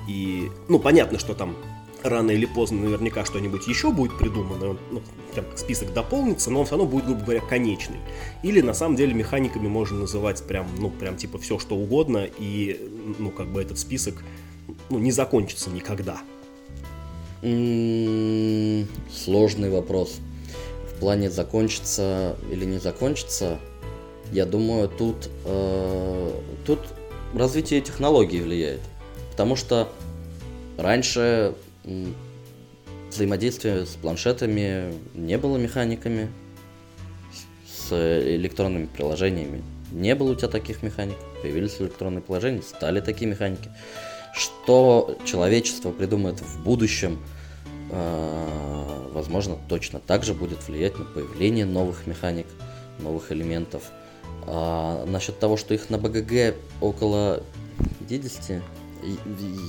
И, ну, понятно, что там рано или поздно наверняка что-нибудь еще будет придумано, ну, прям список дополнится, но он все равно будет, грубо говоря, конечный. Или на самом деле механиками можно называть прям, ну, прям типа все что угодно, и, ну, как бы этот список, ну, не закончится никогда.
Сложный вопрос. В плане закончится или не закончится, я думаю, тут, э, тут развитие технологий влияет. Потому что раньше взаимодействие с планшетами не было механиками, с электронными приложениями не было у тебя таких механик, появились электронные приложения, стали такие механики. Что человечество придумает в будущем, э, возможно, точно так же будет влиять на появление новых механик, новых элементов. А насчет того, что их на БГГ около 50,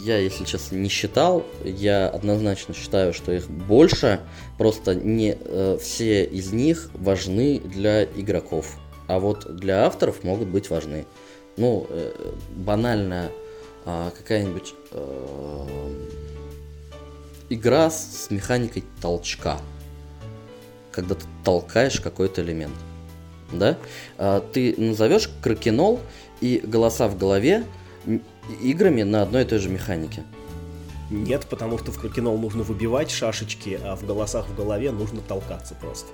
я, если честно, не считал. Я однозначно считаю, что их больше. Просто не э, все из них важны для игроков. А вот для авторов могут быть важны. Ну, э, банальная а, какая-нибудь э, игра с механикой толчка. Когда ты толкаешь какой-то элемент. Да? А, ты назовешь кракенол и голоса в голове играми на одной и той же механике.
Нет, потому что в кракенол нужно выбивать шашечки, а в голосах в голове нужно толкаться просто.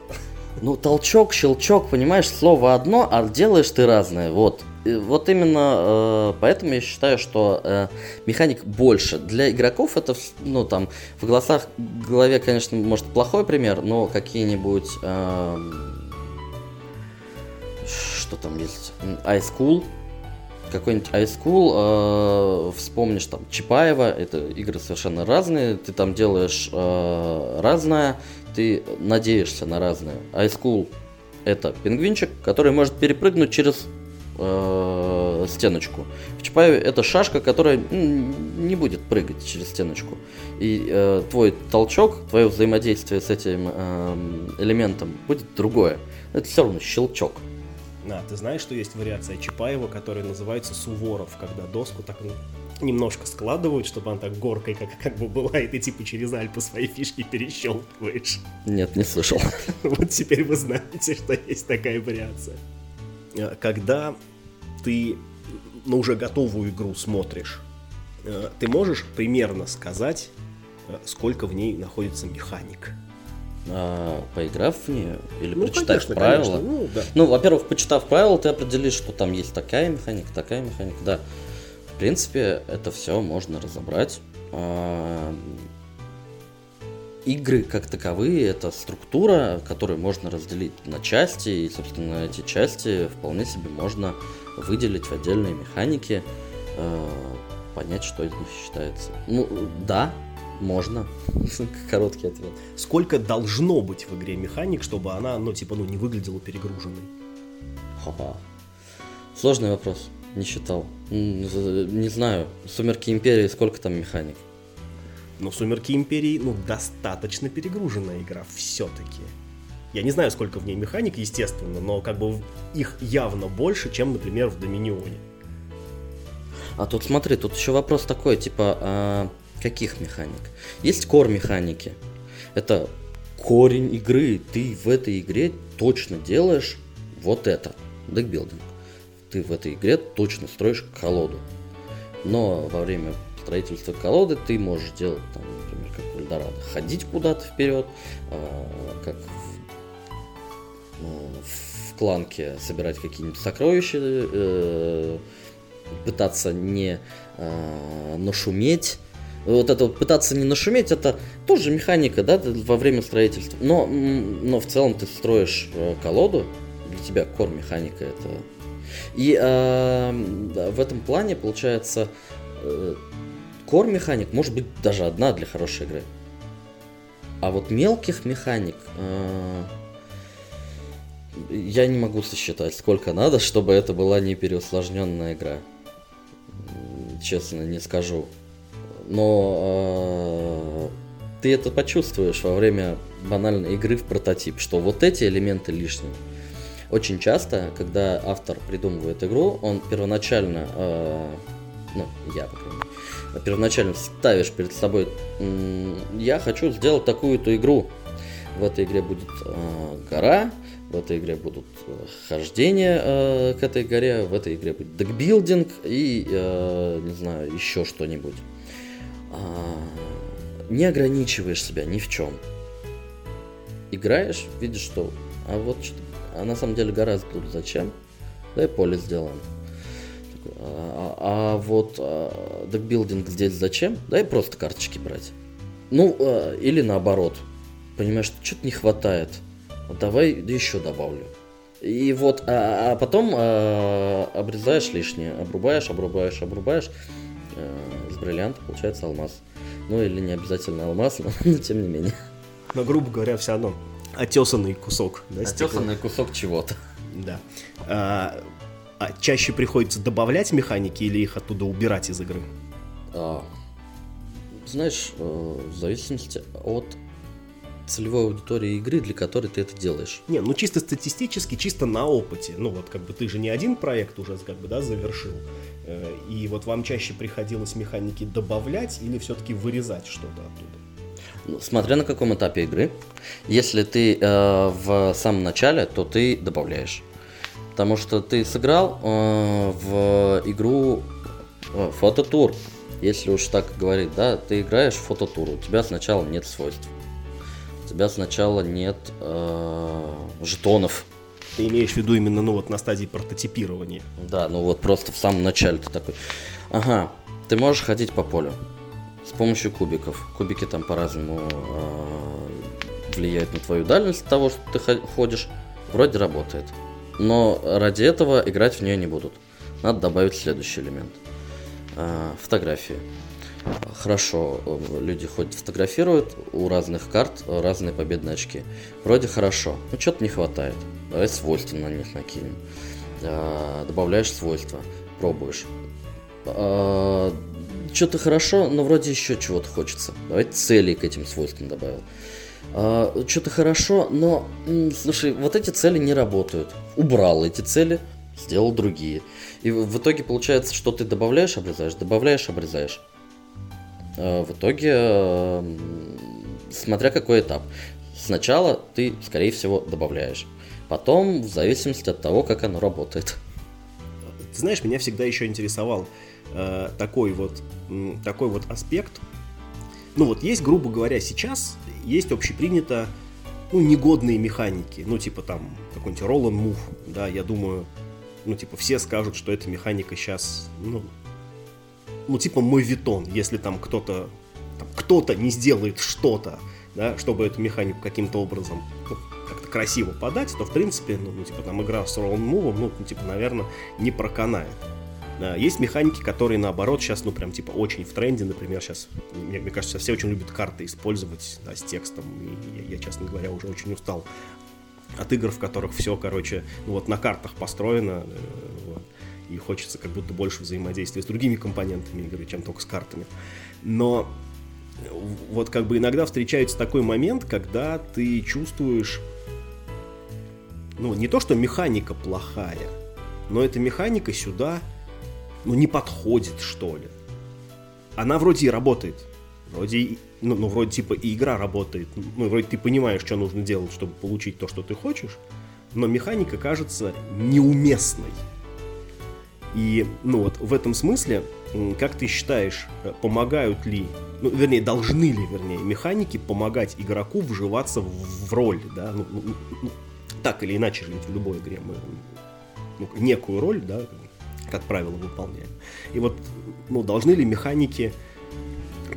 Ну, толчок, щелчок, понимаешь, слово одно, а делаешь ты разное. Вот. И вот именно э, поэтому я считаю, что э, механик больше. Для игроков это, ну, там, в глазах, в голове, конечно, может плохой пример, но какие-нибудь... Э, что там есть? Ice Cool, какой-нибудь iSchool, э, вспомнишь там Чапаева, это игры совершенно разные, ты там делаешь э, разное, ты надеешься на разное. iSchool это пингвинчик, который может перепрыгнуть через э, стеночку. В Чапаеве это шашка, которая не будет прыгать через стеночку. И э, твой толчок, твое взаимодействие с этим э, элементом будет другое. Это все равно щелчок.
А, ты знаешь, что есть вариация Чапаева, которая называется Суворов, когда доску так ну, немножко складывают, чтобы она так горкой как, как бы была, и ты типа через Альпы свои фишки перещелкиваешь.
Нет, не слышал. *laughs*
Вот теперь вы знаете, что есть такая вариация. А, когда ты на уже готовую игру смотришь, а, ты можешь примерно сказать, а, сколько в ней находится механик?
А, поиграв в нее или ну, прочитав конечно, правила. Конечно. Ну, да. ну, во-первых, почитав правила, ты определишь, что там есть такая механика, такая механика, да. В принципе, это все можно разобрать. А, игры как таковые это структура, которую можно разделить на части, и, собственно, эти части вполне себе можно выделить в отдельные механики, а, понять, что из них считается. Ну, да, можно. *laughs* Короткий ответ.
Сколько должно быть в игре механик, чтобы она, ну, типа, ну, не выглядела перегруженной?
Ха-ха. Сложный вопрос. Не считал. Не знаю. Сумерки Империи, сколько там механик?
Но Сумерки Империи, ну, достаточно перегруженная игра все-таки. Я не знаю, сколько в ней механик, естественно, но как бы их явно больше, чем, например, в Доминионе.
А тут смотри, тут еще вопрос такой, типа, а, Каких механик? Есть кор механики. Это корень игры. Ты в этой игре точно делаешь вот это. Декбилдинг. Ты в этой игре точно строишь колоду. Но во время строительства колоды ты можешь делать, там, например, как в Эльдорадо, ходить куда-то вперед, а, как ну, в кланке собирать какие-нибудь сокровища, э, пытаться не э, нашуметь, вот это вот пытаться не нашуметь, это тоже механика, да, во время строительства. Но, но в целом ты строишь э, колоду, для тебя кор механика это. И э, в этом плане получается э, механик может быть даже одна для хорошей игры. А вот мелких механик э, я не могу сосчитать, сколько надо, чтобы это была не переусложненная игра. Честно, не скажу но э, ты это почувствуешь во время банальной игры в прототип, что вот эти элементы лишние. Очень часто, когда автор придумывает игру, он первоначально, э, ну, я, по крайней мере, первоначально ставишь перед собой, я хочу сделать такую-то игру. В этой игре будет э, гора, в этой игре будут э, хождения э, к этой горе, в этой игре будет декбилдинг и, э, не знаю, еще что-нибудь не ограничиваешь себя ни в чем. Играешь, видишь, что а вот а на самом деле гораздо тут зачем? Дай поле сделаем. А, а, а вот а, декбилдинг здесь зачем? Дай просто карточки брать. Ну, а, или наоборот. Понимаешь, что что-то не хватает. Давай еще добавлю. И вот, а, а потом а, обрезаешь лишнее, обрубаешь, обрубаешь, обрубаешь. А, бриллианта получается алмаз. Ну или не обязательно алмаз, но, *laughs* но тем не менее.
Но, грубо говоря, все равно отесанный кусок.
Да, отесанный кусок чего-то.
Да. А, а чаще приходится добавлять механики или их оттуда убирать из игры? А,
знаешь, э, в зависимости от целевой аудитории игры, для которой ты это делаешь.
Не, ну чисто статистически, чисто на опыте. Ну вот как бы ты же не один проект уже как бы, да, завершил. Э, и вот вам чаще приходилось механики добавлять или все-таки вырезать что-то оттуда?
Ну, смотря на каком этапе игры. Если ты э, в самом начале, то ты добавляешь. Потому что ты сыграл э, в игру э, фототур. Если уж так говорить, да, ты играешь в фототур, у тебя сначала нет свойств. Тебя сначала нет э, жетонов.
Ты имеешь в виду именно, ну вот на стадии прототипирования?
Да, ну вот просто в самом начале ты такой, ага, ты можешь ходить по полю с помощью кубиков. Кубики там по-разному э, влияют на твою дальность того, что ты ходишь. Вроде работает. Но ради этого играть в нее не будут. Надо добавить следующий элемент. Э, фотографии. Хорошо, люди ходят фотографируют, у разных карт разные победные очки. Вроде хорошо, но что-то не хватает. Давай свойства на них накинем. Э, добавляешь свойства, пробуешь. Э, что-то хорошо, но вроде еще чего-то хочется. Давайте цели к этим свойствам добавил. Uh, что-то хорошо, но, слушай, вот эти цели не работают. Убрал эти цели, сделал другие. И в итоге получается, что ты добавляешь, обрезаешь, добавляешь, обрезаешь. Uh, в итоге, смотря какой этап. Сначала ты, скорее всего, добавляешь. Потом, в зависимости от того, как оно работает.
Ты знаешь, меня всегда еще интересовал э, такой вот такой вот аспект. Ну вот есть, грубо говоря, сейчас есть общепринято ну, негодные механики, ну, типа там какой-нибудь roll and move, да, я думаю, ну, типа, все скажут, что эта механика сейчас, ну, ну, типа мой витон, если там кто-то, кто-то не сделает что-то, да, чтобы эту механику каким-то образом ну, как-то красиво подать, то, в принципе, ну, ну типа, там, игра с and move, ну, типа, наверное, не проканает. Есть механики, которые наоборот сейчас, ну прям типа очень в тренде, например, сейчас, мне, мне кажется, все очень любят карты использовать да, с текстом, и я, я, честно говоря, уже очень устал от игр, в которых все, короче, ну вот на картах построено, э, вот, и хочется как будто больше взаимодействия с другими компонентами игры, чем только с картами. Но вот как бы иногда встречается такой момент, когда ты чувствуешь, ну не то, что механика плохая, но эта механика сюда ну, не подходит, что ли. Она вроде и работает. Вроде, ну, ну, вроде типа и игра работает. Ну, вроде ты понимаешь, что нужно делать, чтобы получить то, что ты хочешь. Но механика кажется неуместной. И, ну вот, в этом смысле, как ты считаешь, э, помогают ли, ну, вернее, должны ли, вернее, механики помогать игроку вживаться в, в роль, да, ну, ну, ну, так или иначе жить в любой игре мы ну, некую роль, да, как правило, выполняем. И вот, ну, должны ли механики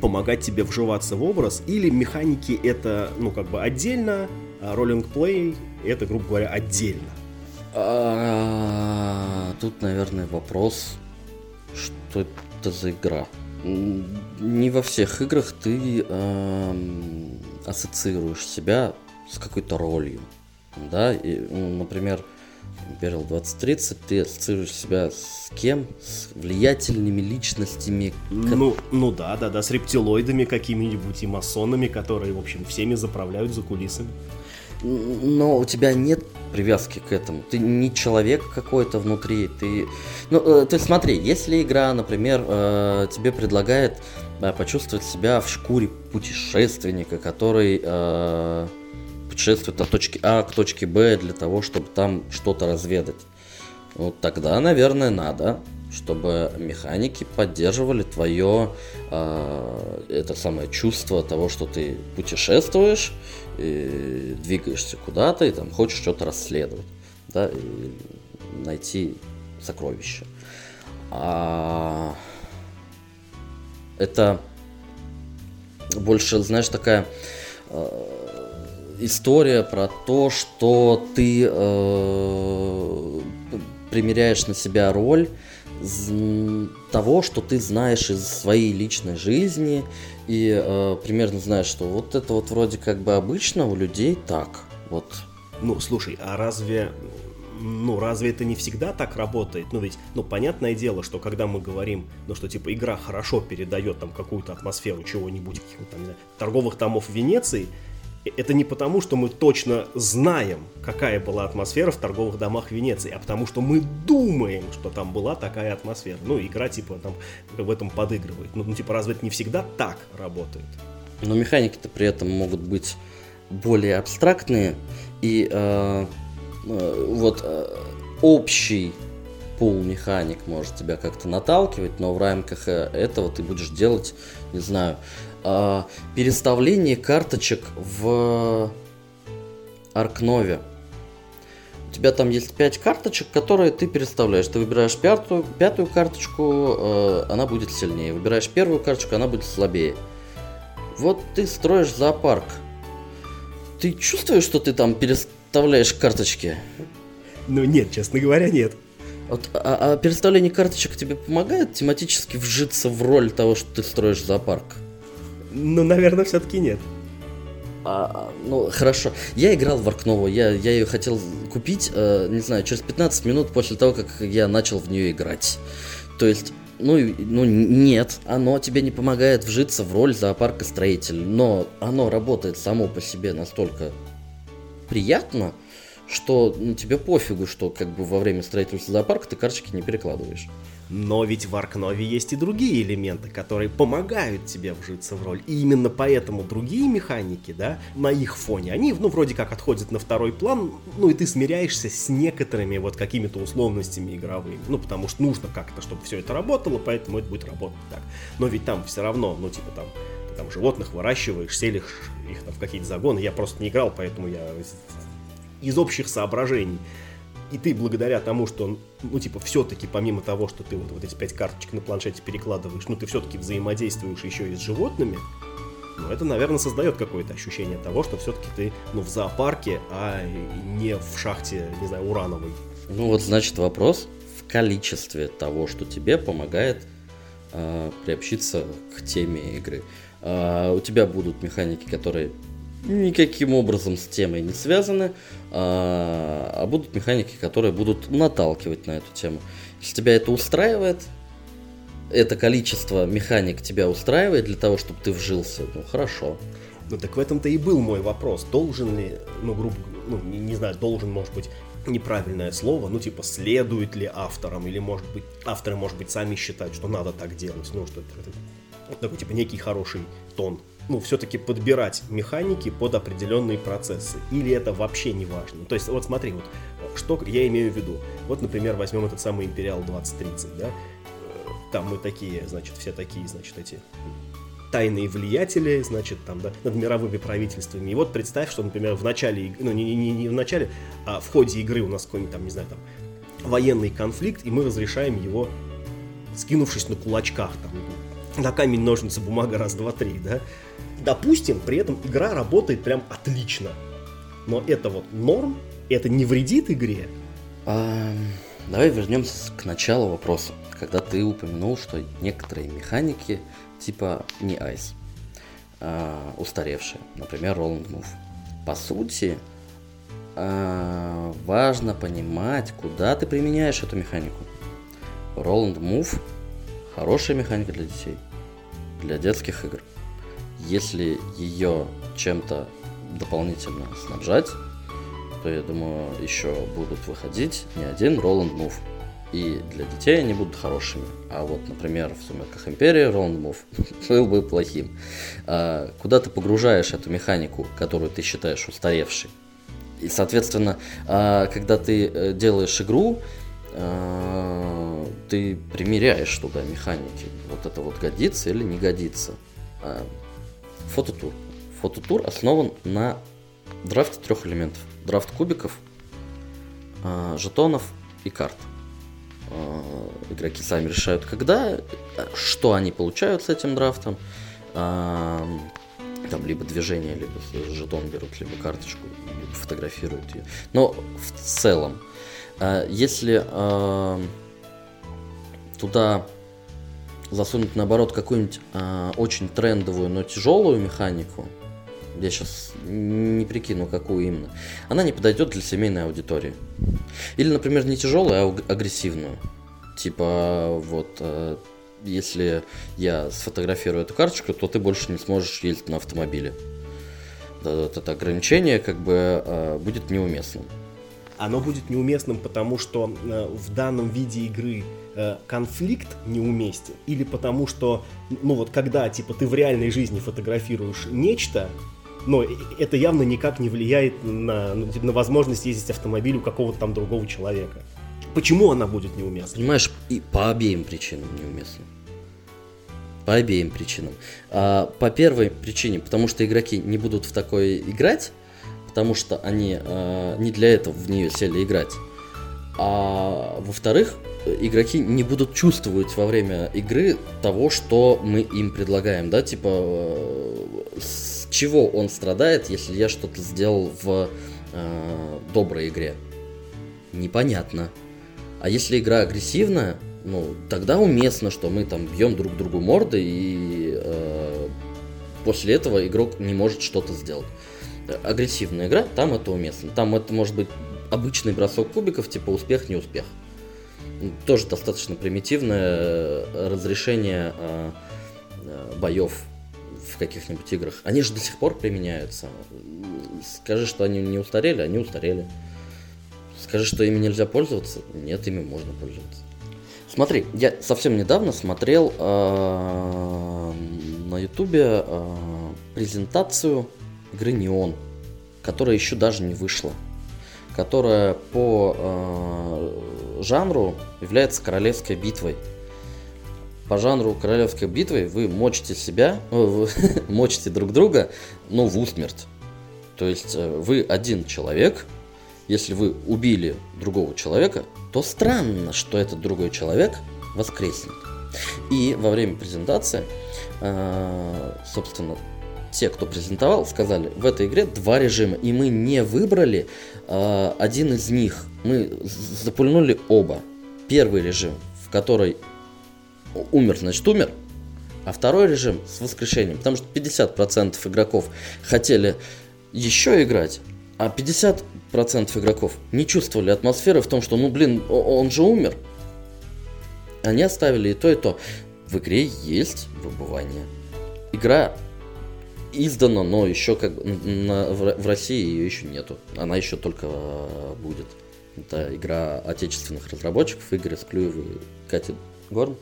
помогать тебе вживаться в образ, или механики это, ну, как бы отдельно, а роллинг плей это, грубо говоря, отдельно?
Тут, наверное, вопрос, что это за игра. Не во всех играх ты э, ассоциируешь себя с какой-то ролью. Да, и, ну, например, Imperial 2030, ты ассоциируешь себя с кем? С влиятельными личностями?
Ну, ну да, да, да, с рептилоидами какими-нибудь и масонами, которые, в общем, всеми заправляют за кулисами.
Но у тебя нет привязки к этому. Ты не человек какой-то внутри. Ты, ну, э, ты смотри, если игра, например, э, тебе предлагает почувствовать себя в шкуре путешественника, который э, путешествует от точки А к точке Б для того, чтобы там что-то разведать. Вот тогда, наверное, надо, чтобы механики поддерживали твое э, это самое чувство того, что ты путешествуешь, двигаешься куда-то и там хочешь что-то расследовать, да, и найти сокровища. А это больше, знаешь, такая э, история про то, что ты э, примеряешь на себя роль того, что ты знаешь из своей личной жизни и э, примерно знаешь, что вот это вот вроде как бы обычно у людей так. Вот.
Ну, слушай, а разве ну, разве это не всегда так работает? Ну, ведь, ну, понятное дело, что когда мы говорим, ну, что, типа, игра хорошо передает там какую-то атмосферу чего-нибудь, там, не знаю, торговых томов Венеции, это не потому, что мы точно знаем, какая была атмосфера в торговых домах Венеции, а потому что мы думаем, что там была такая атмосфера. Ну, игра типа там в этом подыгрывает. Ну, ну типа, разве это не всегда так работает?
Но механики-то при этом могут быть более абстрактные, и э, э, вот э, общий пул механик может тебя как-то наталкивать, но в рамках э, этого ты будешь делать, не знаю, А, переставление карточек в Аркнове. У тебя там есть 5 карточек, которые ты переставляешь. Ты выбираешь пятую, пятую карточку, э, она будет сильнее. Выбираешь первую карточку, она будет слабее. Вот ты строишь зоопарк. Ты чувствуешь, что ты там переставляешь карточки?
Ну нет, честно говоря, нет.
Вот, а, а переставление карточек тебе помогает тематически вжиться в роль того, что ты строишь зоопарк?
Ну, наверное, все-таки нет.
А, а, ну, хорошо. Я играл в Аркнову, я, я ее хотел купить, э, не знаю, через 15 минут после того, как я начал в нее играть. То есть, ну, ну нет, оно тебе не помогает вжиться в роль зоопарка строитель, но оно работает само по себе настолько приятно, что ну, тебе пофигу, что как бы во время строительства зоопарка ты карточки не перекладываешь.
Но ведь в Аркнове есть и другие элементы, которые помогают тебе вжиться в роль. И именно поэтому другие механики, да, на их фоне, они, ну, вроде как отходят на второй план, ну, и ты смиряешься с некоторыми вот какими-то условностями игровыми. Ну, потому что нужно как-то, чтобы все это работало, поэтому это будет работать так. Но ведь там все равно, ну, типа там, ты там животных выращиваешь, селишь их там в какие-то загоны. Я просто не играл, поэтому я из общих соображений и ты благодаря тому, что, ну, типа, все-таки, помимо того, что ты вот, вот эти пять карточек на планшете перекладываешь, ну, ты все-таки взаимодействуешь еще и с животными, ну, это, наверное, создает какое-то ощущение того, что все-таки ты, ну, в зоопарке, а не в шахте, не знаю, урановой.
Ну, вот, значит, вопрос в количестве того, что тебе помогает э, приобщиться к теме игры. Э, у тебя будут механики, которые никаким образом с темой не связаны, а, а будут механики, которые будут наталкивать на эту тему. Если тебя это устраивает, это количество механик тебя устраивает для того, чтобы ты вжился, ну хорошо.
Ну так в этом-то и был мой вопрос. Должен ли, ну, грубо, ну, не, не знаю, должен, может быть, неправильное слово, ну, типа, следует ли авторам, или, может быть, авторы, может быть, сами считают, что надо так делать, ну, что это, это такой, типа, некий хороший тон ну, все-таки подбирать механики под определенные процессы. Или это вообще не важно. То есть, вот смотри, вот, что я имею в виду. Вот, например, возьмем этот самый Империал 2030, да? Там мы такие, значит, все такие, значит, эти тайные влиятели, значит, там, да, над мировыми правительствами. И вот представь, что, например, в начале, ну, не, не, не в начале, а в ходе игры у нас какой-нибудь там, не знаю, там, военный конфликт, и мы разрешаем его, скинувшись на кулачках, там, на камень, ножницы, бумага, раз, два, три, да, Допустим, при этом игра работает прям отлично. Но это вот норм, это не вредит игре.
А, давай вернемся к началу вопроса. Когда ты упомянул, что некоторые механики типа не айс, а, устаревшие, например, Roll and Move. По сути, а, важно понимать, куда ты применяешь эту механику. Roll and Move хорошая механика для детей, для детских игр. Если ее чем-то дополнительно снабжать, то я думаю, еще будут выходить не один Roland Move. И для детей они будут хорошими. А вот, например, в «Сумерках Империи» Roland Move *laughs* был бы плохим. А, куда ты погружаешь эту механику, которую ты считаешь устаревшей? И, соответственно, а, когда ты э, делаешь игру, а, ты примеряешь туда механики. Вот это вот годится или не годится. А, Фототур. Фототур основан на драфте трех элементов. Драфт кубиков, э, жетонов и карт. Э, игроки сами решают, когда, что они получают с этим драфтом. Э, там либо движение, либо жетон берут, либо карточку, либо фотографируют ее. Но в целом, если туда засунуть наоборот какую-нибудь э, очень трендовую, но тяжелую механику, я сейчас не прикину, какую именно, она не подойдет для семейной аудитории. Или, например, не тяжелую, а агрессивную. Типа, вот, э, если я сфотографирую эту карточку, то ты больше не сможешь ездить на автомобиле. Вот это ограничение как бы э, будет неуместным.
Оно будет неуместным, потому что э, в данном виде игры Э, конфликт неуместен, или потому что, ну вот когда, типа, ты в реальной жизни фотографируешь нечто, но это явно никак не влияет на, ну, типа, на возможность ездить автомобилем у какого-то там другого человека. Почему она будет неуместна?
Понимаешь, и по обеим причинам неуместна. По обеим причинам. А, по первой причине, потому что игроки не будут в такое играть, потому что они а, не для этого в нее сели играть. А во-вторых, игроки не будут чувствовать во время игры того, что мы им предлагаем, да, типа э, с чего он страдает, если я что-то сделал в э, доброй игре. Непонятно. А если игра агрессивная, ну, тогда уместно, что мы там бьем друг другу морды, и э, после этого игрок не может что-то сделать. Агрессивная игра, там это уместно. Там это может быть обычный бросок кубиков, типа успех, не успех. Тоже достаточно примитивное э, разрешение э, э, боев в каких-нибудь играх. Они же до сих пор применяются. Скажи, что они не устарели, они устарели. Скажи, что ими нельзя пользоваться, нет, ими можно пользоваться. Смотри, я совсем недавно смотрел на ютубе презентацию игры Неон, которая еще даже не вышла которая по э, жанру является королевской битвой. По жанру королевской битвы вы мочите себя, э, вы *laughs* мочите друг друга, но в усмерть. То есть э, вы один человек, если вы убили другого человека, то странно, что этот другой человек воскреснет. И во время презентации, э, собственно, те, кто презентовал, сказали, в этой игре два режима, и мы не выбрали э, один из них. Мы запульнули оба. Первый режим, в который умер, значит умер, а второй режим с воскрешением, потому что 50% игроков хотели еще играть, а 50% игроков не чувствовали атмосферы в том, что, ну блин, он же умер. Они оставили и то, и то. В игре есть выбывание. Игра издано, но еще как на, в, в России ее еще нету. Она еще только э, будет. Это игра отечественных разработчиков, Игоря Склюева и Кати Горн.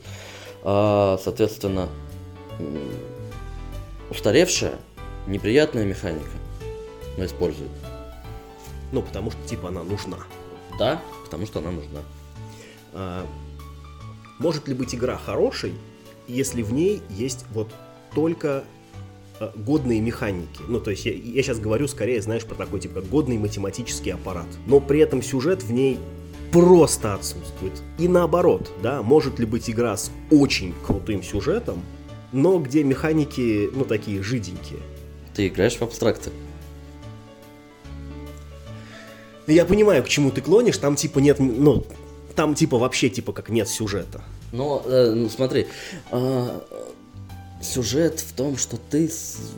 А, соответственно, устаревшая, неприятная механика, но использует.
Ну, потому что, типа, она нужна.
Да, потому что она нужна.
А, может ли быть игра хорошей, если в ней есть вот только годные механики. Ну, то есть я, я сейчас говорю скорее, знаешь, про такой типа годный математический аппарат. Но при этом сюжет в ней просто отсутствует. И наоборот, да, может ли быть игра с очень крутым сюжетом, но где механики, ну, такие жиденькие.
Ты играешь в абстракты.
Я понимаю, к чему ты клонишь, там типа нет, ну, там типа вообще типа как нет сюжета.
Но, э, ну, смотри, э, сюжет в том, что ты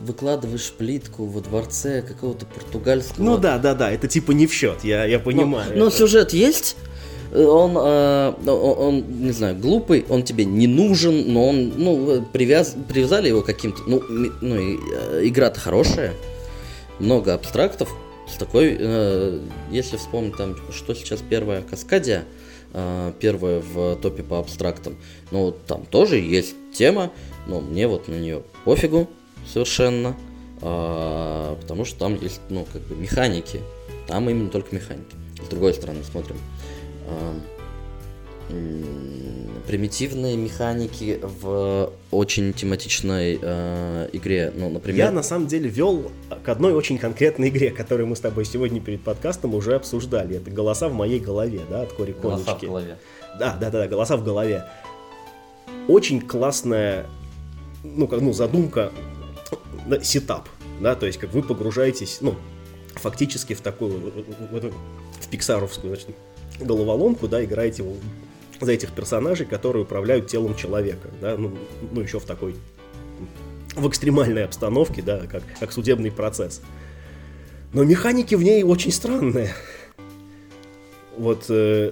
выкладываешь плитку во дворце какого-то португальского...
Ну да, да, да, это типа не в счет, я, я понимаю.
Но, но сюжет есть, он, э, он, он, не знаю, глупый, он тебе не нужен, но он, ну, привяз, привязали его каким-то, ну, ну э, игра-то хорошая, много абстрактов, с такой, э, если вспомнить там, что сейчас первая Каскадия, э, первая в топе по абстрактам, ну, там тоже есть тема, но мне вот на нее пофигу совершенно, а, потому что там есть, ну, как бы механики. Там именно только механики. С другой стороны смотрим. А, примитивные механики в очень тематичной э, игре. Ну, например...
Я на самом деле вел к одной очень конкретной игре, которую мы с тобой сегодня перед подкастом уже обсуждали. Это голоса в моей голове, да, от Кори
Голоса Конечки. в голове.
Да, да, да, да, голоса в голове. Очень классная ну, ну, задумка, да, сетап, да, то есть как вы погружаетесь, ну, фактически в такую, в, в, в пиксаровскую, значит, головоломку, да, играете за этих персонажей, которые управляют телом человека, да, ну, ну еще в такой, в экстремальной обстановке, да, как, как судебный процесс. Но механики в ней очень странные. Вот э,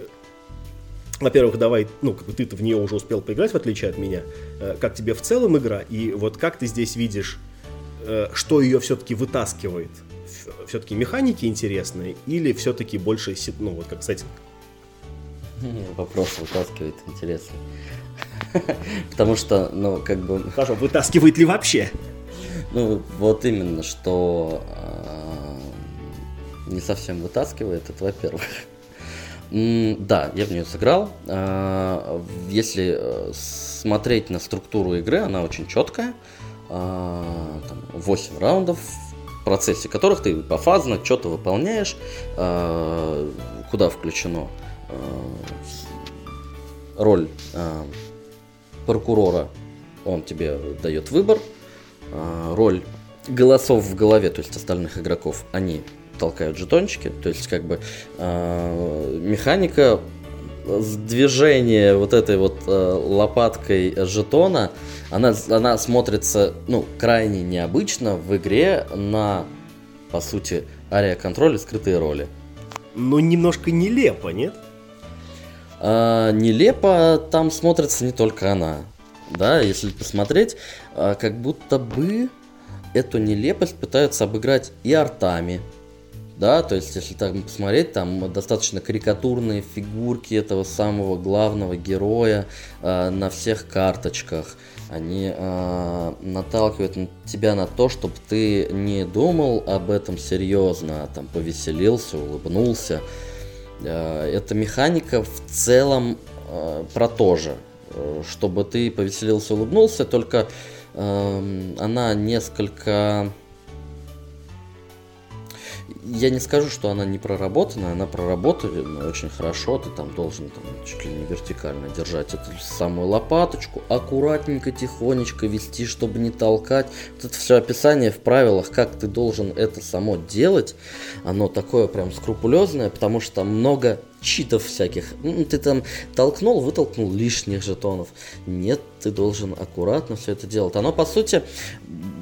во-первых, давай, ну, как бы ты-то в нее уже успел поиграть, в отличие от меня. Э, как тебе в целом игра? И вот как ты здесь видишь, э, что ее все-таки вытаскивает? Все-таки механики интересные или все-таки больше, ну, вот как, кстати...
Вопрос вытаскивает интересный. *laughs* Потому что, ну, как бы...
Хорошо, вытаскивает ли вообще?
Ну, вот именно, что э, не совсем вытаскивает, это во-первых. Да, я в нее сыграл. А, если э, смотреть на структуру игры, она очень четкая. А, там 8 раундов, в процессе которых ты пофазно что-то выполняешь, а, куда включено роль прокурора, он тебе дает выбор, роль голосов в голове, то есть остальных игроков, они толкают жетончики, то есть как бы э, механика с движения вот этой вот э, лопаткой жетона, она, она смотрится, ну, крайне необычно в игре на, по сути, ария-контроль и скрытые роли.
Ну, немножко нелепо, нет?
А, нелепо там смотрится не только она. Да, если посмотреть, а, как будто бы эту нелепость пытаются обыграть и артами, да, то есть, если так посмотреть, там достаточно карикатурные фигурки этого самого главного героя э, на всех карточках. Они э, наталкивают тебя на то, чтобы ты не думал об этом серьезно, а там повеселился, улыбнулся. Э, эта механика в целом э, про то же, э, чтобы ты повеселился, улыбнулся, только э, она несколько я не скажу, что она не проработана, она проработана очень хорошо, ты там должен там, чуть ли не вертикально держать эту самую лопаточку, аккуратненько, тихонечко вести, чтобы не толкать. Вот это все описание в правилах, как ты должен это само делать, оно такое прям скрупулезное, потому что много читов всяких. Ты там толкнул, вытолкнул лишних жетонов. Нет, ты должен аккуратно все это делать. Оно, по сути,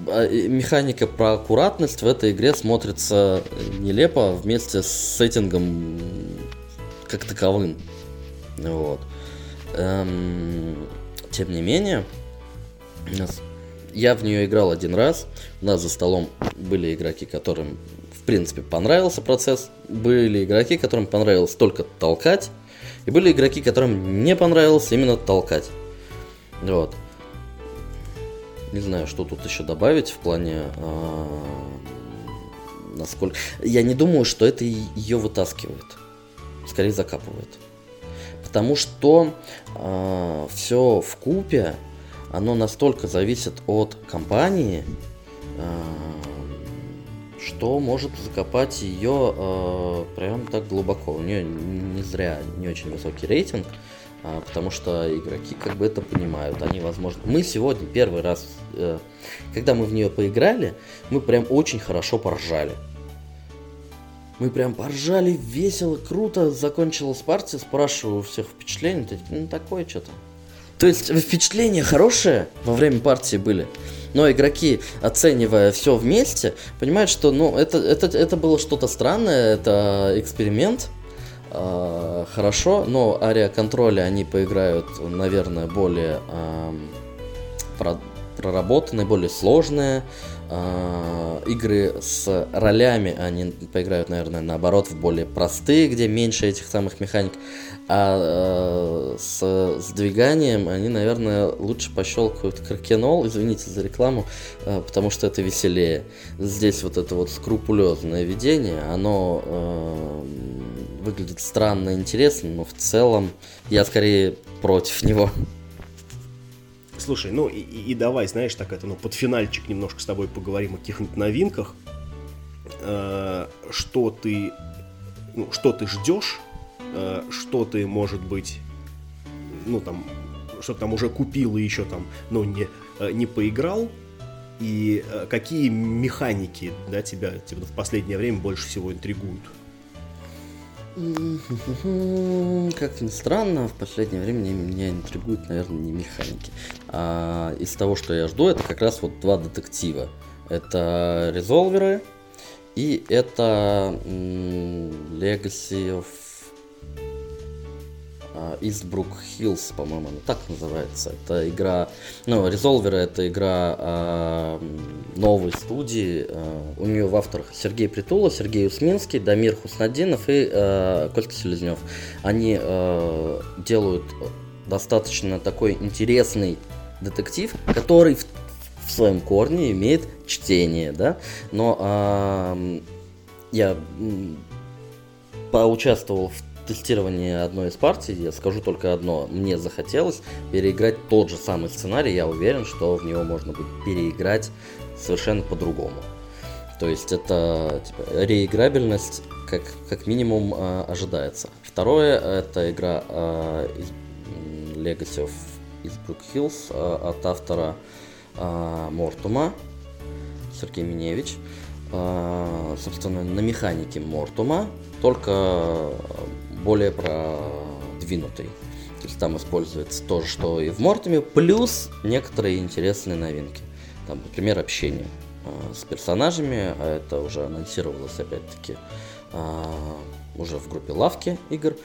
а, механика про аккуратность в этой игре смотрится нелепо вместе с сеттингом как таковым. Вот. Эм, тем не менее, я в нее играл один раз. У нас за столом были игроки, которым принципе понравился процесс. Были игроки, которым понравилось только толкать. И были игроки, которым не понравилось именно толкать. Вот. Не знаю, что тут еще добавить в плане э, насколько. Я не думаю, что это ее вытаскивает. Скорее закапывает. Потому что э, а, все в купе, оно настолько зависит от компании, э, что может закопать ее э, прям так глубоко. У нее не зря не очень высокий рейтинг. А, потому что игроки как бы это понимают. Они, возможно... Мы сегодня первый раз, э, когда мы в нее поиграли, мы прям очень хорошо поржали. Мы прям поржали, весело, круто. Закончилась партия, спрашиваю у всех впечатления. Ну, такое что-то. То есть впечатления хорошие во время партии были. Но игроки, оценивая все вместе, понимают, что ну, это, это, это было что-то странное, это эксперимент, э, хорошо, но ария-контроли они поиграют, наверное, более э, про, проработанные, более сложные. Э, игры с ролями они поиграют, наверное, наоборот, в более простые, где меньше этих самых механик. А э, с сдвиганием они, наверное, лучше пощелкают кракенол, извините за рекламу, э, потому что это веселее. Здесь вот это вот скрупулезное ведение, оно э, выглядит странно интересно, но в целом я скорее против него.
Слушай, ну и, и давай, знаешь, так это, ну, под финальчик немножко с тобой поговорим о каких-нибудь новинках. Э, что ты, ну, что ты ждешь, э, что ты, может быть, ну, там, что там уже купил и еще там, ну, не, э, не поиграл, и э, какие механики, да, тебя, тебя в последнее время больше всего интригуют?
Как ни странно, в последнее время меня интригуют, наверное, не механики. А из того, что я жду, это как раз вот два детектива. Это резолверы и это Legacy of Eastbrook Hills, по-моему, она так называется. Это игра, ну, Resolver это игра э, новой студии. Э, у нее в авторах Сергей Притула, Сергей Усминский, Дамир Хуснадинов и э, Костя Селезнев. Они э, делают достаточно такой интересный детектив, который в, в своем корне имеет чтение, да, но э, я поучаствовал в тестировании одной из партий, я скажу только одно, мне захотелось переиграть тот же самый сценарий, я уверен, что в него можно будет переиграть совершенно по-другому. То есть это типа, реиграбельность как, как минимум э, ожидается. Второе, это игра э, из Legacy of Eastbrook Hills э, от автора э, Мортума, Сергей Миневич. Э, собственно, на механике Мортума, только более продвинутый. То есть там используется то же, что и в Мортуме, плюс некоторые интересные новинки. Там, например, общение э, с персонажами, а это уже анонсировалось опять-таки э, уже в группе лавки игр.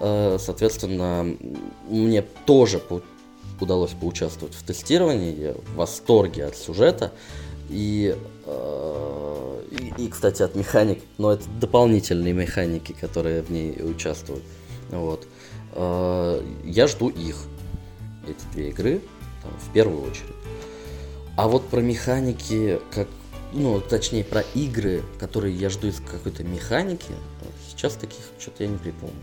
Э, соответственно, мне тоже удалось поучаствовать в тестировании, я в восторге от сюжета. И, и, и, кстати, от механик, но это дополнительные механики, которые в ней участвуют. Вот. Э, я жду их, эти две игры, там, в первую очередь. А вот про механики, как, ну, точнее, про игры, которые я жду из какой-то механики, сейчас таких что-то я не припомню.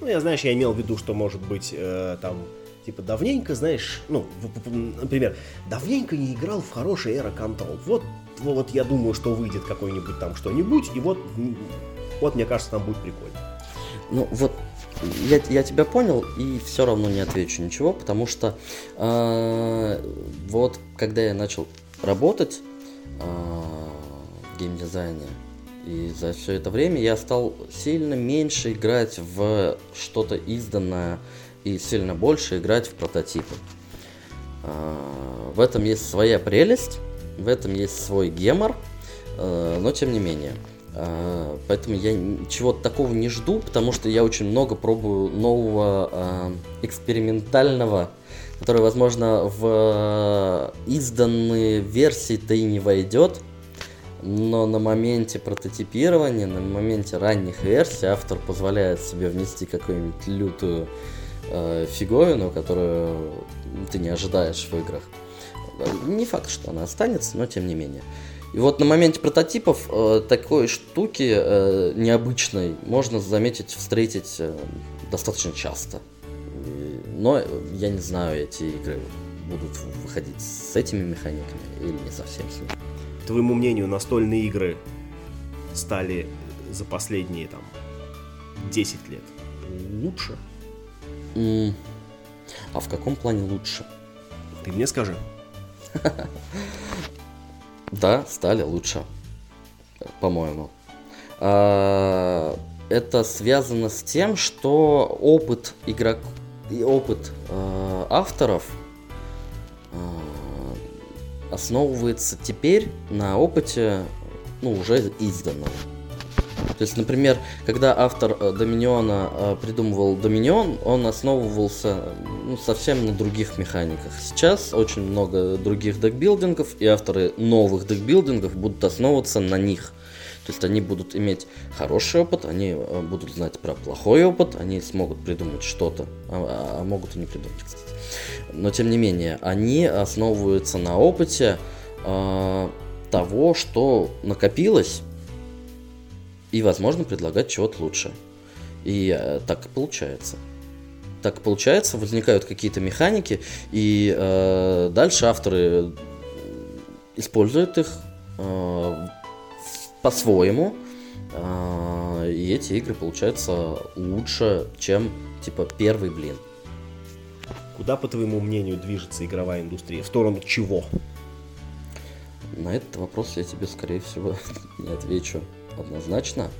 Ну, я, знаешь, я имел в виду, что, может быть, э, там, типа, давненько, знаешь, ну, например, давненько не играл в хороший Era Control. Вот, вот я думаю, что выйдет какой-нибудь там что-нибудь, и вот, вот, мне кажется, там будет прикольно.
Ну, вот я, я тебя понял и все равно не отвечу ничего, потому что э, вот когда я начал работать э, в геймдизайне, и за все это время я стал сильно меньше играть в что-то изданное и сильно больше играть в прототипы. Э, в этом есть своя прелесть, в этом есть свой гемор, э, но тем не менее. А, поэтому я ничего такого не жду, потому что я очень много пробую нового а, экспериментального, который, возможно, в изданные версии-то и не войдет. Но на моменте прототипирования, на моменте ранних версий автор позволяет себе внести какую-нибудь лютую э, фиговину, которую ты не ожидаешь в играх. Не факт, что она останется, но тем не менее. И вот на моменте прототипов э, такой штуки э, необычной можно заметить, встретить э, достаточно часто. Но я не знаю, эти игры будут выходить с этими механиками или не совсем с ними.
Твоему мнению, настольные игры стали за последние там 10 лет лучше?
А в каком плане лучше?
Ты мне скажи. *laughs*
Да, стали лучше, по-моему. А, это связано с тем, что опыт игрок и опыт э, авторов э, основывается теперь на опыте ну, уже изданного. То есть, например, когда автор э, Доминиона э, придумывал Доминион, он основывался ну, совсем на других механиках. Сейчас очень много других декбилдингов, и авторы новых декбилдингов будут основываться на них. То есть они будут иметь хороший опыт, они э, будут знать про плохой опыт, они смогут придумать что-то, а, а могут и не придумать, кстати. Но тем не менее, они основываются на опыте э, того, что накопилось и, возможно, предлагать чего-то лучше. И э, так и получается. Так и получается, возникают какие-то механики, и э, дальше авторы используют их э, по-своему, э, и эти игры получаются лучше, чем типа первый блин.
Куда, по твоему мнению, движется игровая индустрия? В сторону чего?
На этот вопрос я тебе, скорее всего, *laughs* не отвечу однозначно.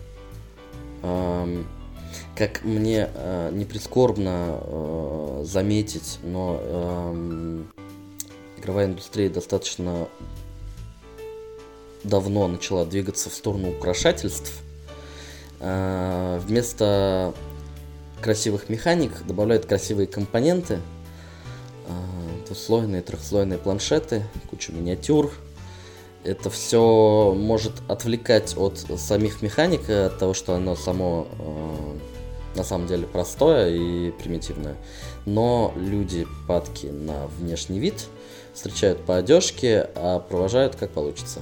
Как мне э, не прискорбно э, заметить, но игровая индустрия достаточно давно начала двигаться в сторону украшательств. Э, вместо красивых механик добавляют красивые компоненты, двуслойные, трехслойные планшеты, кучу миниатюр, это все может отвлекать от самих механик, от того, что оно само э, на самом деле простое и примитивное. Но люди падки на внешний вид встречают по одежке, а провожают как получится.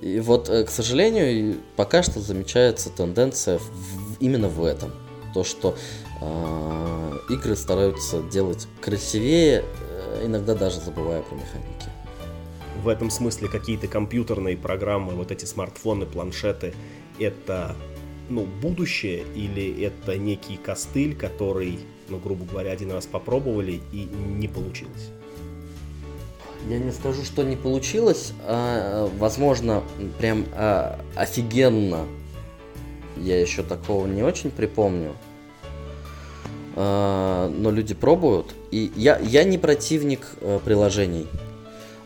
И вот, э, к сожалению, пока что замечается тенденция в, именно в этом. то, что э, игры стараются делать красивее, э, иногда даже забывая про механики.
В этом смысле какие-то компьютерные программы, вот эти смартфоны, планшеты, это ну, будущее или это некий костыль, который, ну, грубо говоря, один раз попробовали и не получилось?
Я не скажу, что не получилось, а, возможно, прям а, офигенно. Я еще такого не очень припомню. А, но люди пробуют. И я, я не противник а, приложений.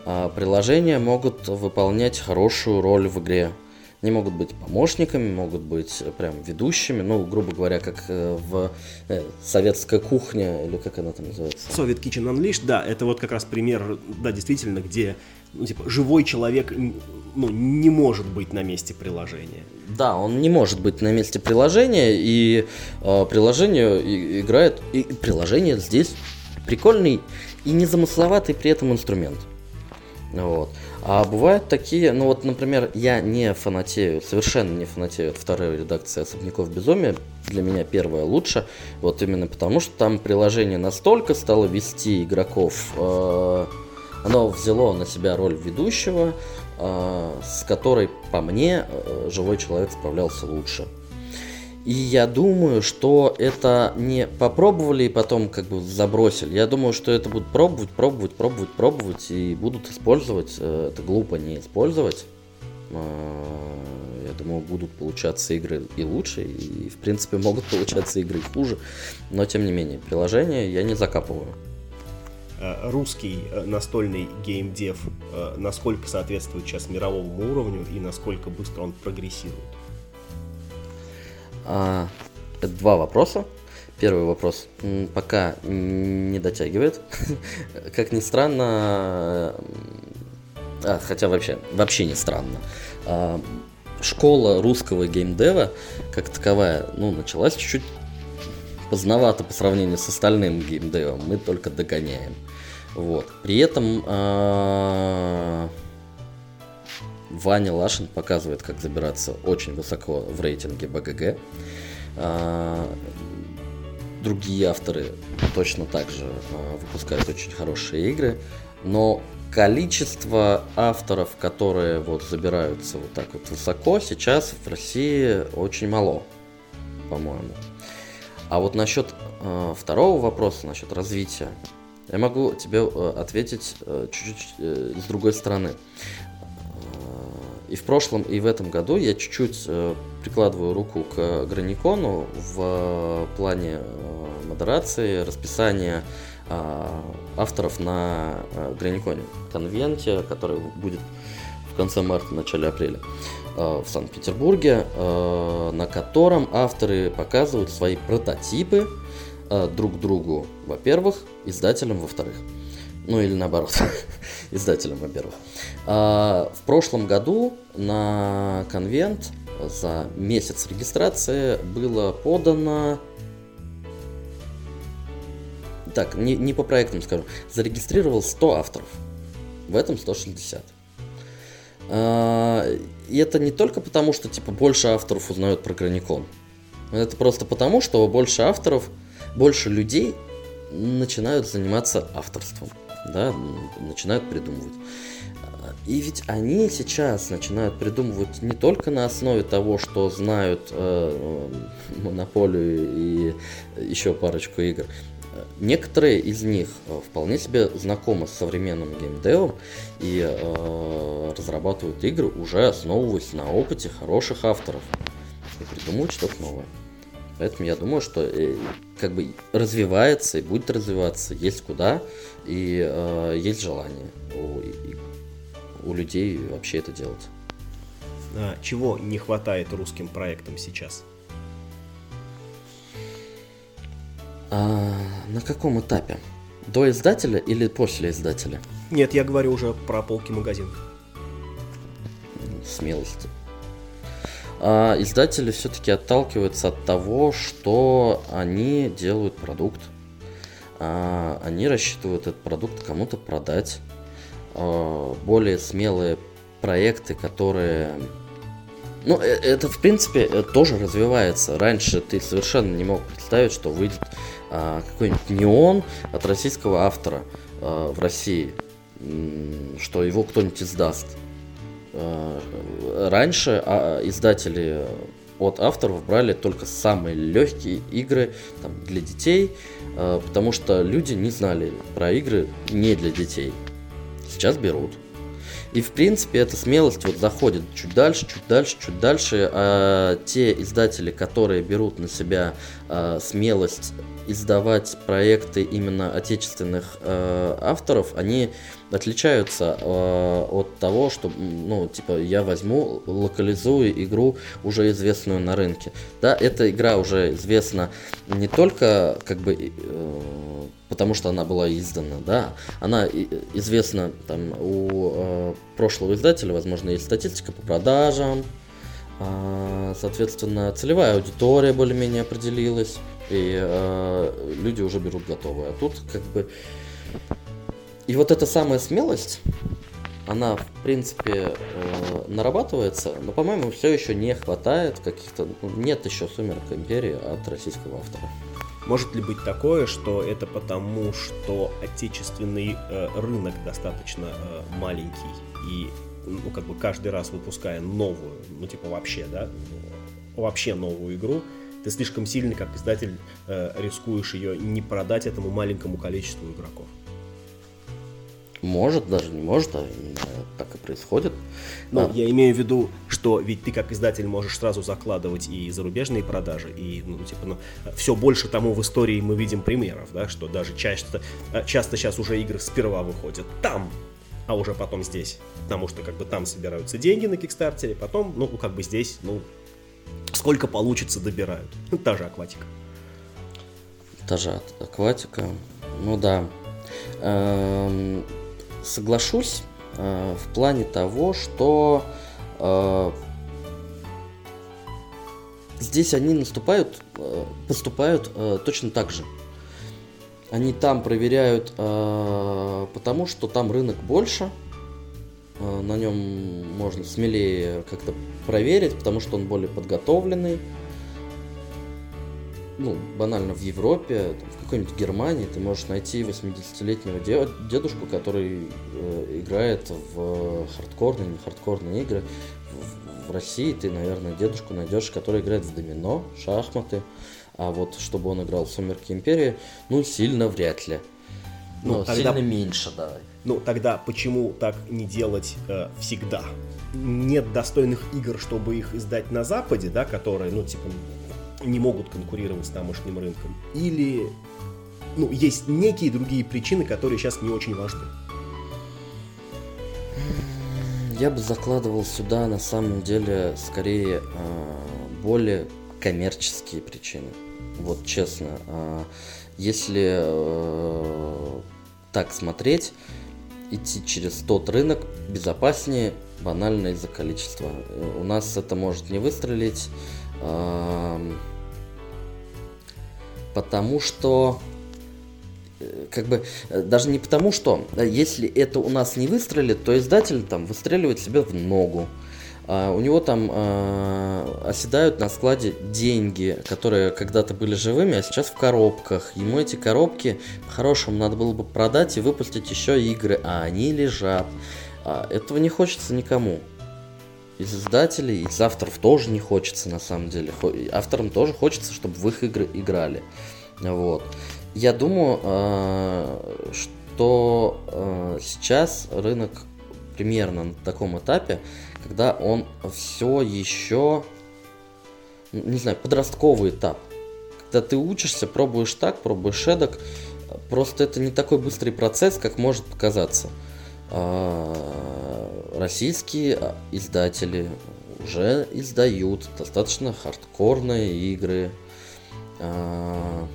А, приложения могут выполнять хорошую роль в игре. Они могут быть помощниками, могут быть прям ведущими, ну, грубо говоря, как э, в э, советская кухня, или как она там называется?
Soviet Kitchen Unleashed, да, это вот как раз пример, да, действительно, где ну, типа, живой человек ну, не может быть на месте приложения.
Да, он не может быть на месте приложения, и э, приложение и, играет, и приложение здесь прикольный и незамысловатый при этом инструмент. Вот. А бывают такие, ну вот, например, я не фанатею, совершенно не фанатею от второй редакции «Особняков безумия». Для меня первая лучше, вот именно потому, что там приложение настолько стало вести игроков, э, оно взяло на себя роль ведущего, э, с которой, по мне, э, живой человек справлялся лучше. И я думаю, что это не попробовали и потом как бы забросили. Я думаю, что это будут пробовать, пробовать, пробовать, пробовать и будут использовать. Э, это глупо не использовать. А, я думаю, будут получаться игры и лучше, и в принципе могут получаться игры и хуже. Но тем не менее, приложение я не закапываю.
Э, русский э, настольный геймдев насколько соответствует сейчас мировому уровню и насколько быстро он прогрессирует?
А, два вопроса. Первый вопрос пока не дотягивает. *laughs* как ни странно, а, хотя вообще, вообще не странно. А, школа русского геймдева, как таковая, ну, началась чуть-чуть поздновато по сравнению с остальным геймдевом. Мы только догоняем. Вот. При этом а, Ваня Лашин показывает, как забираться очень высоко в рейтинге БГГ. А, другие авторы точно так же а, выпускают очень хорошие игры, но количество авторов, которые вот забираются вот так вот высоко, сейчас в России очень мало, по-моему. А вот насчет э, второго вопроса, насчет развития, я могу тебе э, ответить э, чуть-чуть э, с другой стороны. И в прошлом, и в этом году я чуть-чуть э, прикладываю руку к Граникону в плане э, модерации, расписания э, авторов на э, Граниконе. Конвенте, который будет в конце марта, начале апреля э, в Санкт-Петербурге, э, на котором авторы показывают свои прототипы э, друг другу, во-первых, издателям, во-вторых. Ну или наоборот, *laughs* издателям, во-первых. А, в прошлом году на конвент за месяц регистрации было подано... Так, не, не по проектам скажу. Зарегистрировал 100 авторов. В этом 160. А, и это не только потому, что типа больше авторов узнают про Граникон. Это просто потому, что больше авторов, больше людей начинают заниматься авторством да, начинают придумывать. И ведь они сейчас начинают придумывать не только на основе того, что знают э, монополию и еще парочку игр. Некоторые из них э, вполне себе знакомы с современным геймдевом и э, разрабатывают игры, уже основываясь на опыте хороших авторов. И придумывают что-то новое. Поэтому я думаю, что э, как бы развивается и будет развиваться, есть куда и э, есть желание у, у людей вообще это делать.
А чего не хватает русским проектам сейчас?
А, на каком этапе? До издателя или после издателя?
Нет, я говорю уже про полки магазинов.
Смелость а издатели все-таки отталкиваются от того, что они делают продукт, а они рассчитывают этот продукт кому-то продать. А более смелые проекты, которые Ну, э, это, в принципе, э, тоже развивается. Раньше ты совершенно не мог представить, что выйдет какой-нибудь неон от российского автора в России, что его кто-нибудь издаст. А, раньше а, издатели от авторов брали только самые легкие игры там, для детей, а, потому что люди не знали про игры не для детей. Сейчас берут. И в принципе эта смелость вот заходит чуть дальше, чуть дальше, чуть дальше. А те издатели, которые берут на себя а, смелость издавать проекты именно отечественных э, авторов, они отличаются э, от того, что, ну, типа, я возьму, локализую игру уже известную на рынке. Да, эта игра уже известна не только, как бы, э, потому что она была издана, да, она известна там у э, прошлого издателя, возможно, есть статистика по продажам, э, соответственно, целевая аудитория более-менее определилась, и э, люди уже берут готовые. А тут как бы... И вот эта самая смелость, она, в принципе, э, нарабатывается, но, по-моему, все еще не хватает каких-то... Ну, нет еще «Сумерок Империи» от российского автора.
Может ли быть такое, что это потому, что отечественный э, рынок достаточно э, маленький и ну как бы каждый раз выпуская новую, ну типа вообще, да, вообще новую игру, ты слишком сильно, как издатель, э, рискуешь ее не продать этому маленькому количеству игроков.
Может, даже не может, а именно так и происходит.
Ну, а. я имею в виду, что ведь ты как издатель можешь сразу закладывать и зарубежные продажи, и, ну, типа, ну, все больше тому в истории мы видим примеров, да, что даже часто, э, часто сейчас уже игры сперва выходят там, а уже потом здесь. Потому что как бы там собираются деньги на Кикстартере, потом, ну, как бы здесь, ну, сколько получится, добирают. Ну, та же акватика.
Та же акватика. Ну да. Эм, соглашусь э, в плане того, что э, здесь они наступают, э, поступают точно так же. Они там проверяют, потому что там рынок больше, на нем можно смелее как-то проверить, потому что он более подготовленный. Ну, банально в Европе, там, в какой-нибудь Германии ты можешь найти 80-летнего дедушку, который э, играет в хардкорные, не хардкорные игры. В, в России ты, наверное, дедушку найдешь, который играет в домино, шахматы. А вот чтобы он играл в Сумерки Империи, ну, сильно вряд ли. Ну, ну тогда... сильно меньше, давай.
Ну, тогда почему так не делать э, всегда? Нет достойных игр, чтобы их издать на Западе, да, которые, ну, типа, не могут конкурировать с тамошним рынком. Или, ну, есть некие другие причины, которые сейчас не очень важны.
Я бы закладывал сюда, на самом деле, скорее э, более коммерческие причины. Вот честно. Э, если э, так смотреть, идти через тот рынок безопаснее банально из-за количества. Э, у нас это может не выстрелить, потому что э, как бы э, даже не потому что если это у нас не выстрелит, то издатель там выстреливает себе в ногу. У него там а, оседают на складе деньги, которые когда-то были живыми, а сейчас в коробках. Ему эти коробки по-хорошему надо было бы продать и выпустить еще игры, а они лежат. А, этого не хочется никому. Из издателей, из авторов тоже не хочется на самом деле. Авторам тоже хочется, чтобы в их игры играли. Вот. Я думаю, что сейчас рынок примерно на таком этапе, когда он все еще, не знаю, подростковый этап. Когда ты учишься, пробуешь так, пробуешь эдак, просто это не такой быстрый процесс, как может показаться. А, российские издатели уже издают достаточно хардкорные игры. А,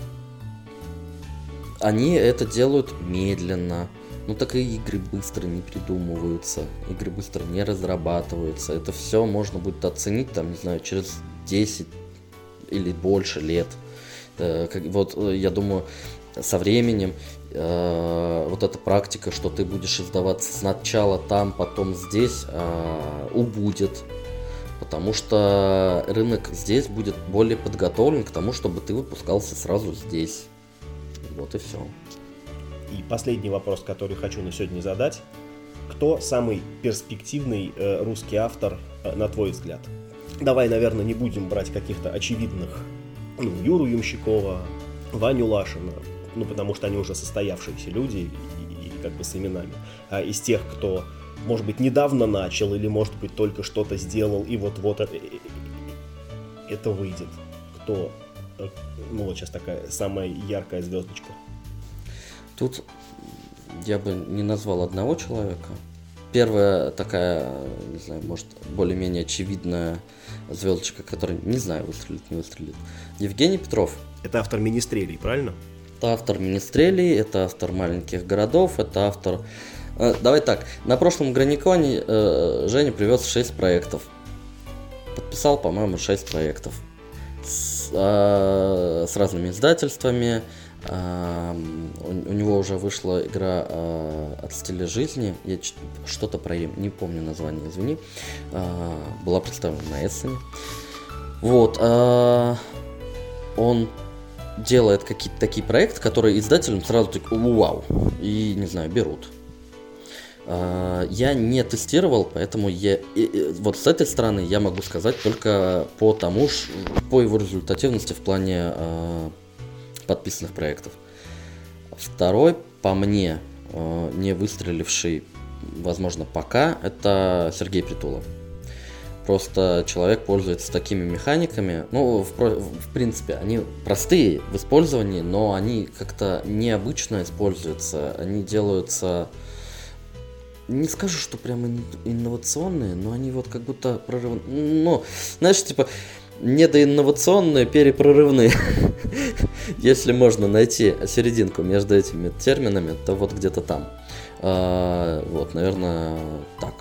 они это делают медленно. Ну так и игры быстро не придумываются, игры быстро не разрабатываются. Это все можно будет оценить, там, не знаю, через 10 или больше лет. Э, вот э, я думаю, со временем э, вот эта практика, что ты будешь издаваться сначала там, потом здесь, убудет. потому что рынок здесь будет более подготовлен к тому, чтобы ты выпускался сразу здесь. Вот и все.
И последний вопрос, который хочу на сегодня задать. Кто самый перспективный э, русский автор, э, на твой взгляд? Давай, наверное, не будем брать каких-то очевидных, ну, Юру Юмщикова, Ваню Лашина, ну, потому что они уже состоявшиеся люди и, и как бы с именами. А из тех, кто, может быть, недавно начал или, может быть, только что-то сделал и вот-вот это, это выйдет. Кто, э, ну, вот сейчас такая самая яркая звездочка.
Тут я бы не назвал одного человека. Первая такая, не знаю, может, более-менее очевидная звездочка, которая, не знаю, выстрелит, не выстрелит. Евгений Петров.
Это автор Министрелей, правильно?
Это автор Министрелей, это автор Маленьких городов, это автор... Э, давай так, на прошлом Граниконе э, Женя привез 6 проектов. Подписал, по-моему, 6 проектов. С, э, с разными издательствами, у, него уже вышла игра э, от стиля жизни. Я что-то про не помню название, извини. Э, была представлена на Эссене. Вот. Э, он делает какие-то такие проекты, которые издателям сразу так вау. И, не знаю, берут. Я не тестировал, поэтому я, вот с этой стороны я могу сказать только по тому, по его результативности в плане подписанных проектов. Второй, по мне, э, не выстреливший, возможно, пока, это Сергей Притулов. Просто человек пользуется такими механиками. Ну, в, в принципе, они простые в использовании, но они как-то необычно используются. Они делаются... Не скажу, что прям инновационные, но они вот как будто прорыв... Ну, знаешь, типа, недоинновационные, перепрорывные. *laughs* Если можно найти серединку между этими терминами, то вот где-то там. А, вот, наверное, так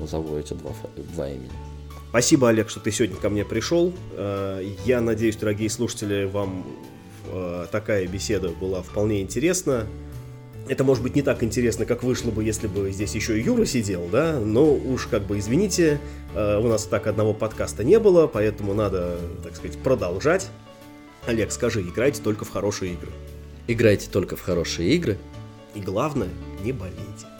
назову эти два, два имени.
Спасибо, Олег, что ты сегодня ко мне пришел. А, я надеюсь, дорогие слушатели, вам а, такая беседа была вполне интересна. Это может быть не так интересно, как вышло бы, если бы здесь еще и Юра сидел, да, но уж как бы извините, э, у нас так одного подкаста не было, поэтому надо, так сказать, продолжать. Олег, скажи, играйте только в хорошие игры.
Играйте только в хорошие игры.
И главное, не болейте.